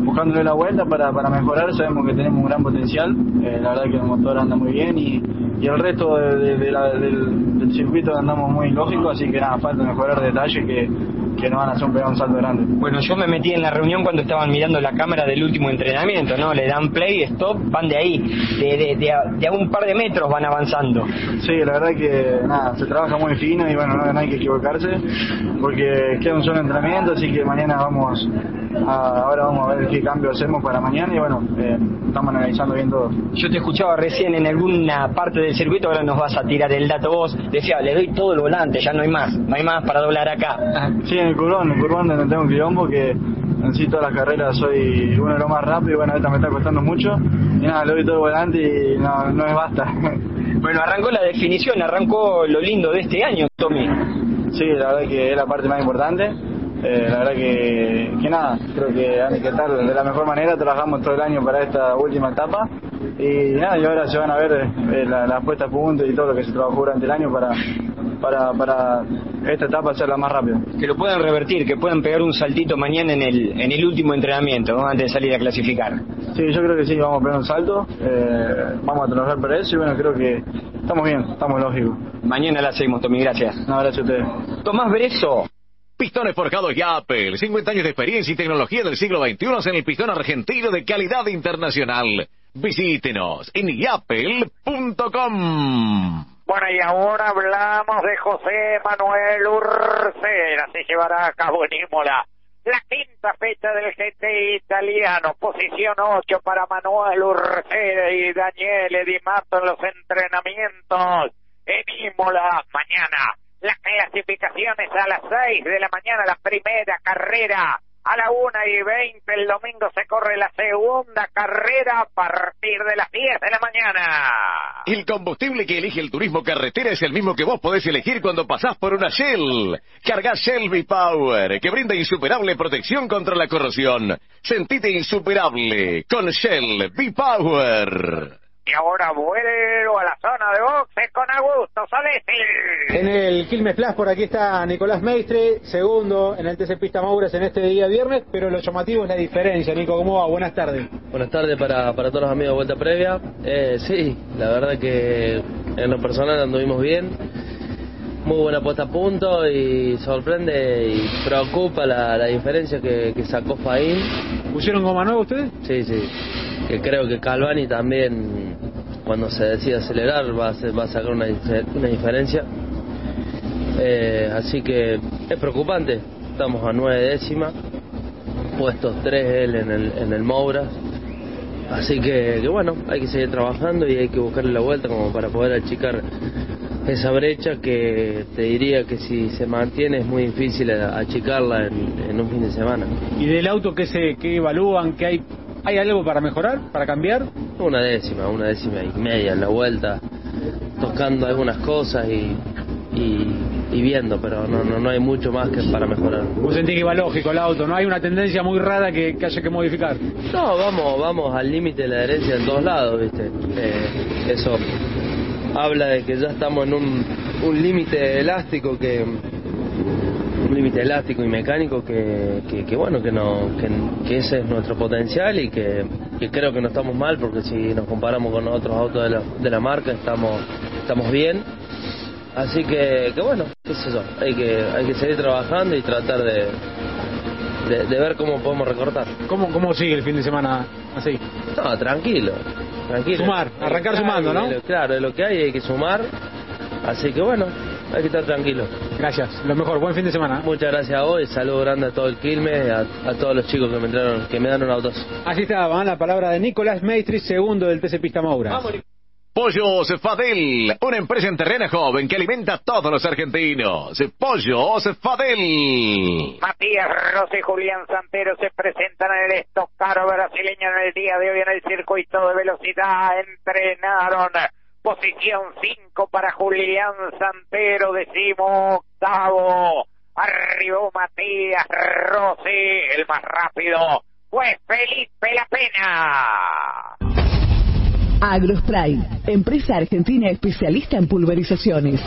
buscándole la vuelta para, mejorar, sabemos que tenemos un gran potencial, eh, la verdad que el motor anda muy bien y, y el resto de- la- del, del circuito andamos muy lógico, así que nada, falta mejorar detalles que, que nos van a hacer un, un salto grande. Bueno, yo me metí en la reunión cuando estaban mirando la cámara del último entrenamiento, ¿no? Le dan play, stop, van de ahí, de, de, de a, de a un par de metros van avanzando. Sí, la verdad que nada, se trabaja muy fino y bueno, no, no hay que equivocarse porque queda un solo entrenamiento, así que mañana vamos a, ahora vamos a ver qué cambio hacemos para mañana y bueno, eh, estamos analizando bien todo. Yo te escuchaba recién en alguna parte del circuito, ahora nos vas a tirar el dato vos. Decía, le doy todo el volante, ya no hay más, no hay más para doblar acá. Sí, en el curvón, en el curvón donde tengo un quilombo que en sí todas las carreras soy uno de los más rápidos y bueno, esta me está costando mucho y nada, le doy todo volante y no, no es basta. Bueno, arrancó la definición, arrancó lo lindo de este año, Tommy. Sí, la verdad que es la parte más importante. Eh, la verdad que, que nada, creo que hay que estar de la mejor manera, trabajamos todo el año para esta última etapa y nada, y ahora se van a ver eh, la, la puesta a punto y todo lo que se trabajó durante el año para, para, para esta etapa hacerla más rápido. Que lo puedan revertir, que puedan pegar un saltito mañana en el, en el último entrenamiento, ¿no? antes de salir a clasificar. Sí, yo creo que sí, vamos a pegar un salto, eh, vamos a trabajar para eso y bueno, creo que estamos bien, estamos lógicos. Mañana la seguimos, Tommy, gracias. No, gracias a ustedes. Tomás Breso. Pistones forjados Yapel, 50 años de experiencia y tecnología del siglo XXI en el pistón argentino de calidad internacional. Visítenos en yapel.com. Bueno, y ahora hablamos de José Manuel Urcera. Se llevará a cabo en Imola la quinta fecha del GT italiano. Posición 8 para Manuel Urcera y Daniele Di Mato en los entrenamientos en Imola mañana. Las clasificaciones a las 6 de la mañana, la primera carrera. A la 1 y 20 el domingo se corre la segunda carrera a partir de las 10 de la mañana. El combustible que elige el turismo carretera es el mismo que vos podés elegir cuando pasás por una Shell. Carga Shell V-Power, que brinda insuperable protección contra la corrosión. Sentite insuperable con Shell V-Power. Y ahora vuelo a la zona de boxe con Augusto Solesi. En el Quilmes Plus por aquí está Nicolás Meistre, segundo en el TC Pista Mauras en este día viernes, pero lo llamativo es la diferencia. Nico, ¿cómo va? Buenas tardes. Buenas tardes para, para todos los amigos de Vuelta Previa. Eh, sí, la verdad que en lo personal anduvimos bien. Muy buena puesta a punto y sorprende y preocupa la, la diferencia que, que sacó Faín. ¿Pusieron goma nueva ustedes? Sí, sí. Que creo que Calvani también, cuando se decide acelerar, va a, hacer- va a sacar una, una diferencia. Eh, así que es preocupante. Estamos a nueve décimas, puestos tres él en el, en el Mouras. Así que, bueno, hay que seguir trabajando y hay que buscarle la vuelta como para poder achicar esa brecha que te diría que si se mantiene es muy difícil achicarla en, en un fin de semana. ¿Y del auto qué, se, qué evalúan? ¿Qué hay, ¿Hay algo para mejorar, para cambiar? Una décima, una décima y media en la vuelta, tocando algunas cosas y, y, y viendo, pero no, no, no hay mucho más que para mejorar. ¿Vos sentís que va lógico el auto? ¿No hay una tendencia muy rara que, que haya que modificar? No, vamos, vamos al límite de la herencia en todos lados, ¿viste? Eh, eso habla de que ya estamos en un, un límite elástico que un límite elástico y mecánico que, que, que bueno que no que, que ese es nuestro potencial y que, creo que no estamos mal porque si nos comparamos con otros autos de la, de la marca estamos estamos bien así que, que bueno qué sé yo hay que hay que seguir trabajando y tratar de de, de ver cómo podemos recortar ¿Cómo, ¿Cómo sigue el fin de semana así? no, tranquilo, tranquilo. Sumar, arrancar sumando, ¿no? Claro, de lo que hay hay que sumar. Así que bueno, hay que estar tranquilo. Gracias, lo mejor, buen fin de semana. Muchas gracias a vos saludo grande a todo el Quilmes, a, a todos los chicos que me entraron, que me dan un autos. Así estaba la palabra de Nicolás Maestri, segundo del TC Pista Maura. Pollos Fadel, una empresa en terreno joven que alimenta a todos los argentinos. Pollos Fadel. Matías Rossi y Julián Santero se presentan en el estocaro brasileño en el día de hoy en el circuito de velocidad. Entrenaron posición 5 para Julián Santero, decimo octavo. Arribó Matías Rossi, el más rápido. Fue Felipe La Pena. Agrospray, empresa argentina especialista en pulverizaciones.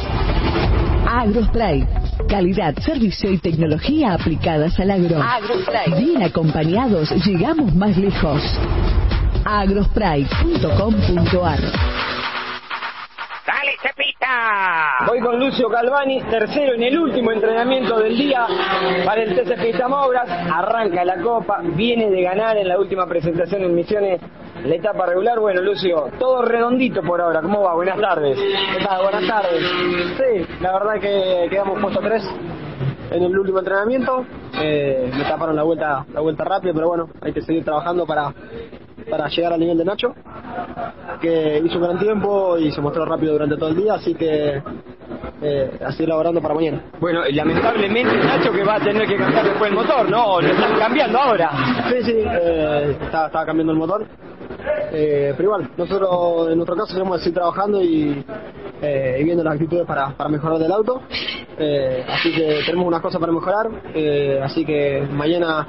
Agrospray, calidad, servicio y tecnología aplicadas al agro. Agrospray. Bien acompañados, llegamos más lejos. agrospray.com.ar ¡Dale, Cepita! Voy con Lucio Calvani, tercero en el último entrenamiento del día para el TC Pista Mouras. Arranca la copa, viene de ganar en la última presentación en Misiones la etapa regular. Bueno, Lucio, todo redondito por ahora. ¿Cómo va? Buenas tardes. ¿Qué tal? Buenas tardes. Sí, la verdad que quedamos puesto 3 en el último entrenamiento. Eh, me taparon la vuelta, la vuelta rápida, pero bueno, hay que seguir trabajando para, para llegar al nivel de Nacho, que hizo un gran tiempo y se mostró rápido durante todo el día, así que eh, a seguir laborando para mañana. Bueno, lamentablemente Nacho que va a tener que cambiar después el motor, ¿no? ¿O lo están cambiando ahora? Sí, sí, eh, estaba, estaba cambiando el motor. Eh, pero igual, nosotros en nuestro caso tenemos que seguir trabajando y, eh, y viendo las actitudes para, para mejorar del auto. Eh, así que tenemos unas cosas para mejorar. así que mañana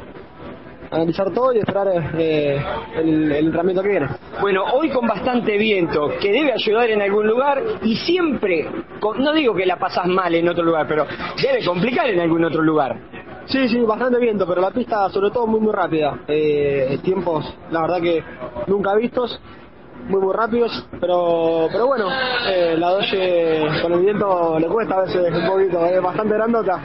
analizar todo y esperar eh, el, el entrenamiento que viene. Bueno, hoy con bastante viento, que debe ayudar en algún lugar y siempre, con- no digo que la pasas mal en otro lugar, pero debe complicar en algún otro lugar. Sí, sí, bastante viento, pero la pista sobre todo muy muy rápida. Eh, tiempos, la verdad que nunca vistos, muy muy rápidos, pero pero bueno, eh, la Doge con el viento le cuesta a veces un poquito, es bastante grandota.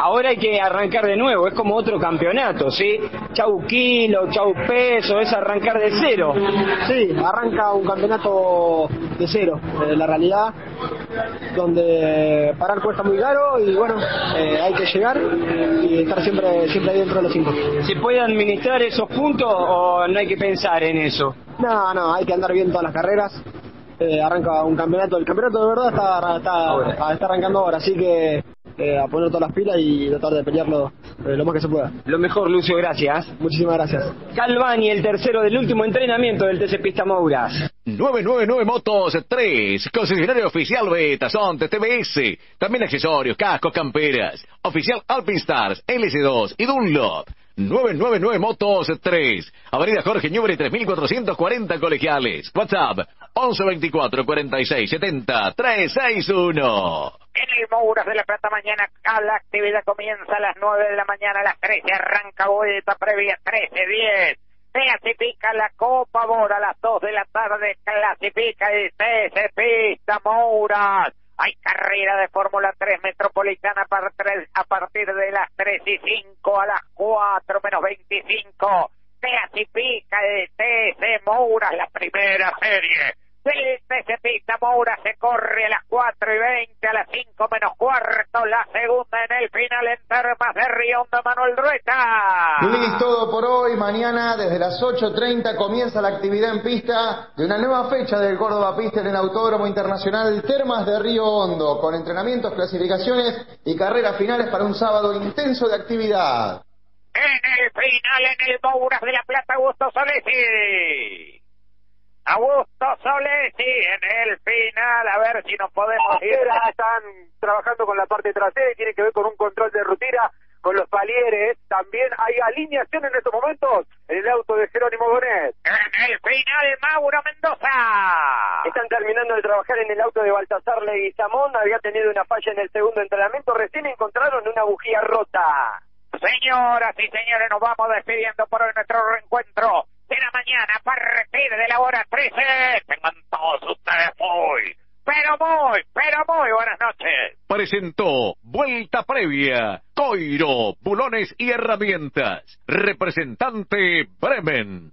Ahora hay que arrancar de nuevo, es como otro campeonato, ¿sí? Chau kilo, chau peso, es arrancar de cero. Sí, arranca un campeonato de cero, eh, la realidad, donde parar cuesta muy caro y bueno, eh, hay que llegar y estar siempre siempre ahí dentro de los cinco. ¿Se puede administrar esos puntos o no hay que pensar en eso? No, no, hay que andar bien todas las carreras. Eh, arranca un campeonato, el campeonato de verdad está, está, está arrancando ahora, así que eh, a poner todas las pilas y tratar de pelearlo eh, lo más que se pueda. Lo mejor, Lucio, gracias. Muchísimas gracias. Calvani, el tercero del último entrenamiento del TC Pista Mouras. 999 Motos 3, concesionario oficial Beta, Sonte, TBS, también accesorios, cascos, camperas, oficial Alpinstars, LS2 y Dunlop. 999 Motos 3, Avenida Jorge Ñubre 3440 Colegiales, WhatsApp 1124 46 70 361. En el Mouras de la Plata mañana a la actividad comienza a las 9 de la mañana, a las 13 arranca vuelta previa 13-10. Clasifica la Copa Mora a las 2 de la tarde, clasifica el TC Pista Mouras. Hay carrera de Fórmula 3 Metropolitana a partir, a partir de las 3 y 5 a las 4 menos 25. Clasifica el TC Mouras, la primera serie del TC Pista Moura se corre a las 4 y 20, a las 5 menos cuarto, la segunda en el final en Termas de Río Hondo, Manuel Rueta. Luis, todo por hoy. Mañana desde las 8.30 comienza la actividad en pista de una nueva fecha del Córdoba Pista en el Autódromo Internacional Termas de Río Hondo, con entrenamientos, clasificaciones y carreras finales para un sábado intenso de actividad. En el final, en el Mouras de la Plata, Augusto Solesi. Augusto Solesi en el final, a ver si nos podemos ir. Están trabajando con la parte trasera y tiene que ver con un control de rutina con los palieres. También hay alineación en estos momentos en el auto de Jerónimo Bonet. En el final, Mauro Mendoza. Están terminando de trabajar en el auto de Baltasar Leguizamón. Había tenido una falla en el segundo entrenamiento. Recién encontraron una bujía rota. Señoras y señores, nos vamos despidiendo por nuestro reencuentro de la mañana a partir de la hora 13. Tengan todos ustedes muy, pero muy, pero muy buenas noches. Presentó Vuelta Previa, Coiro, Bulones y Herramientas. Representante Bremen.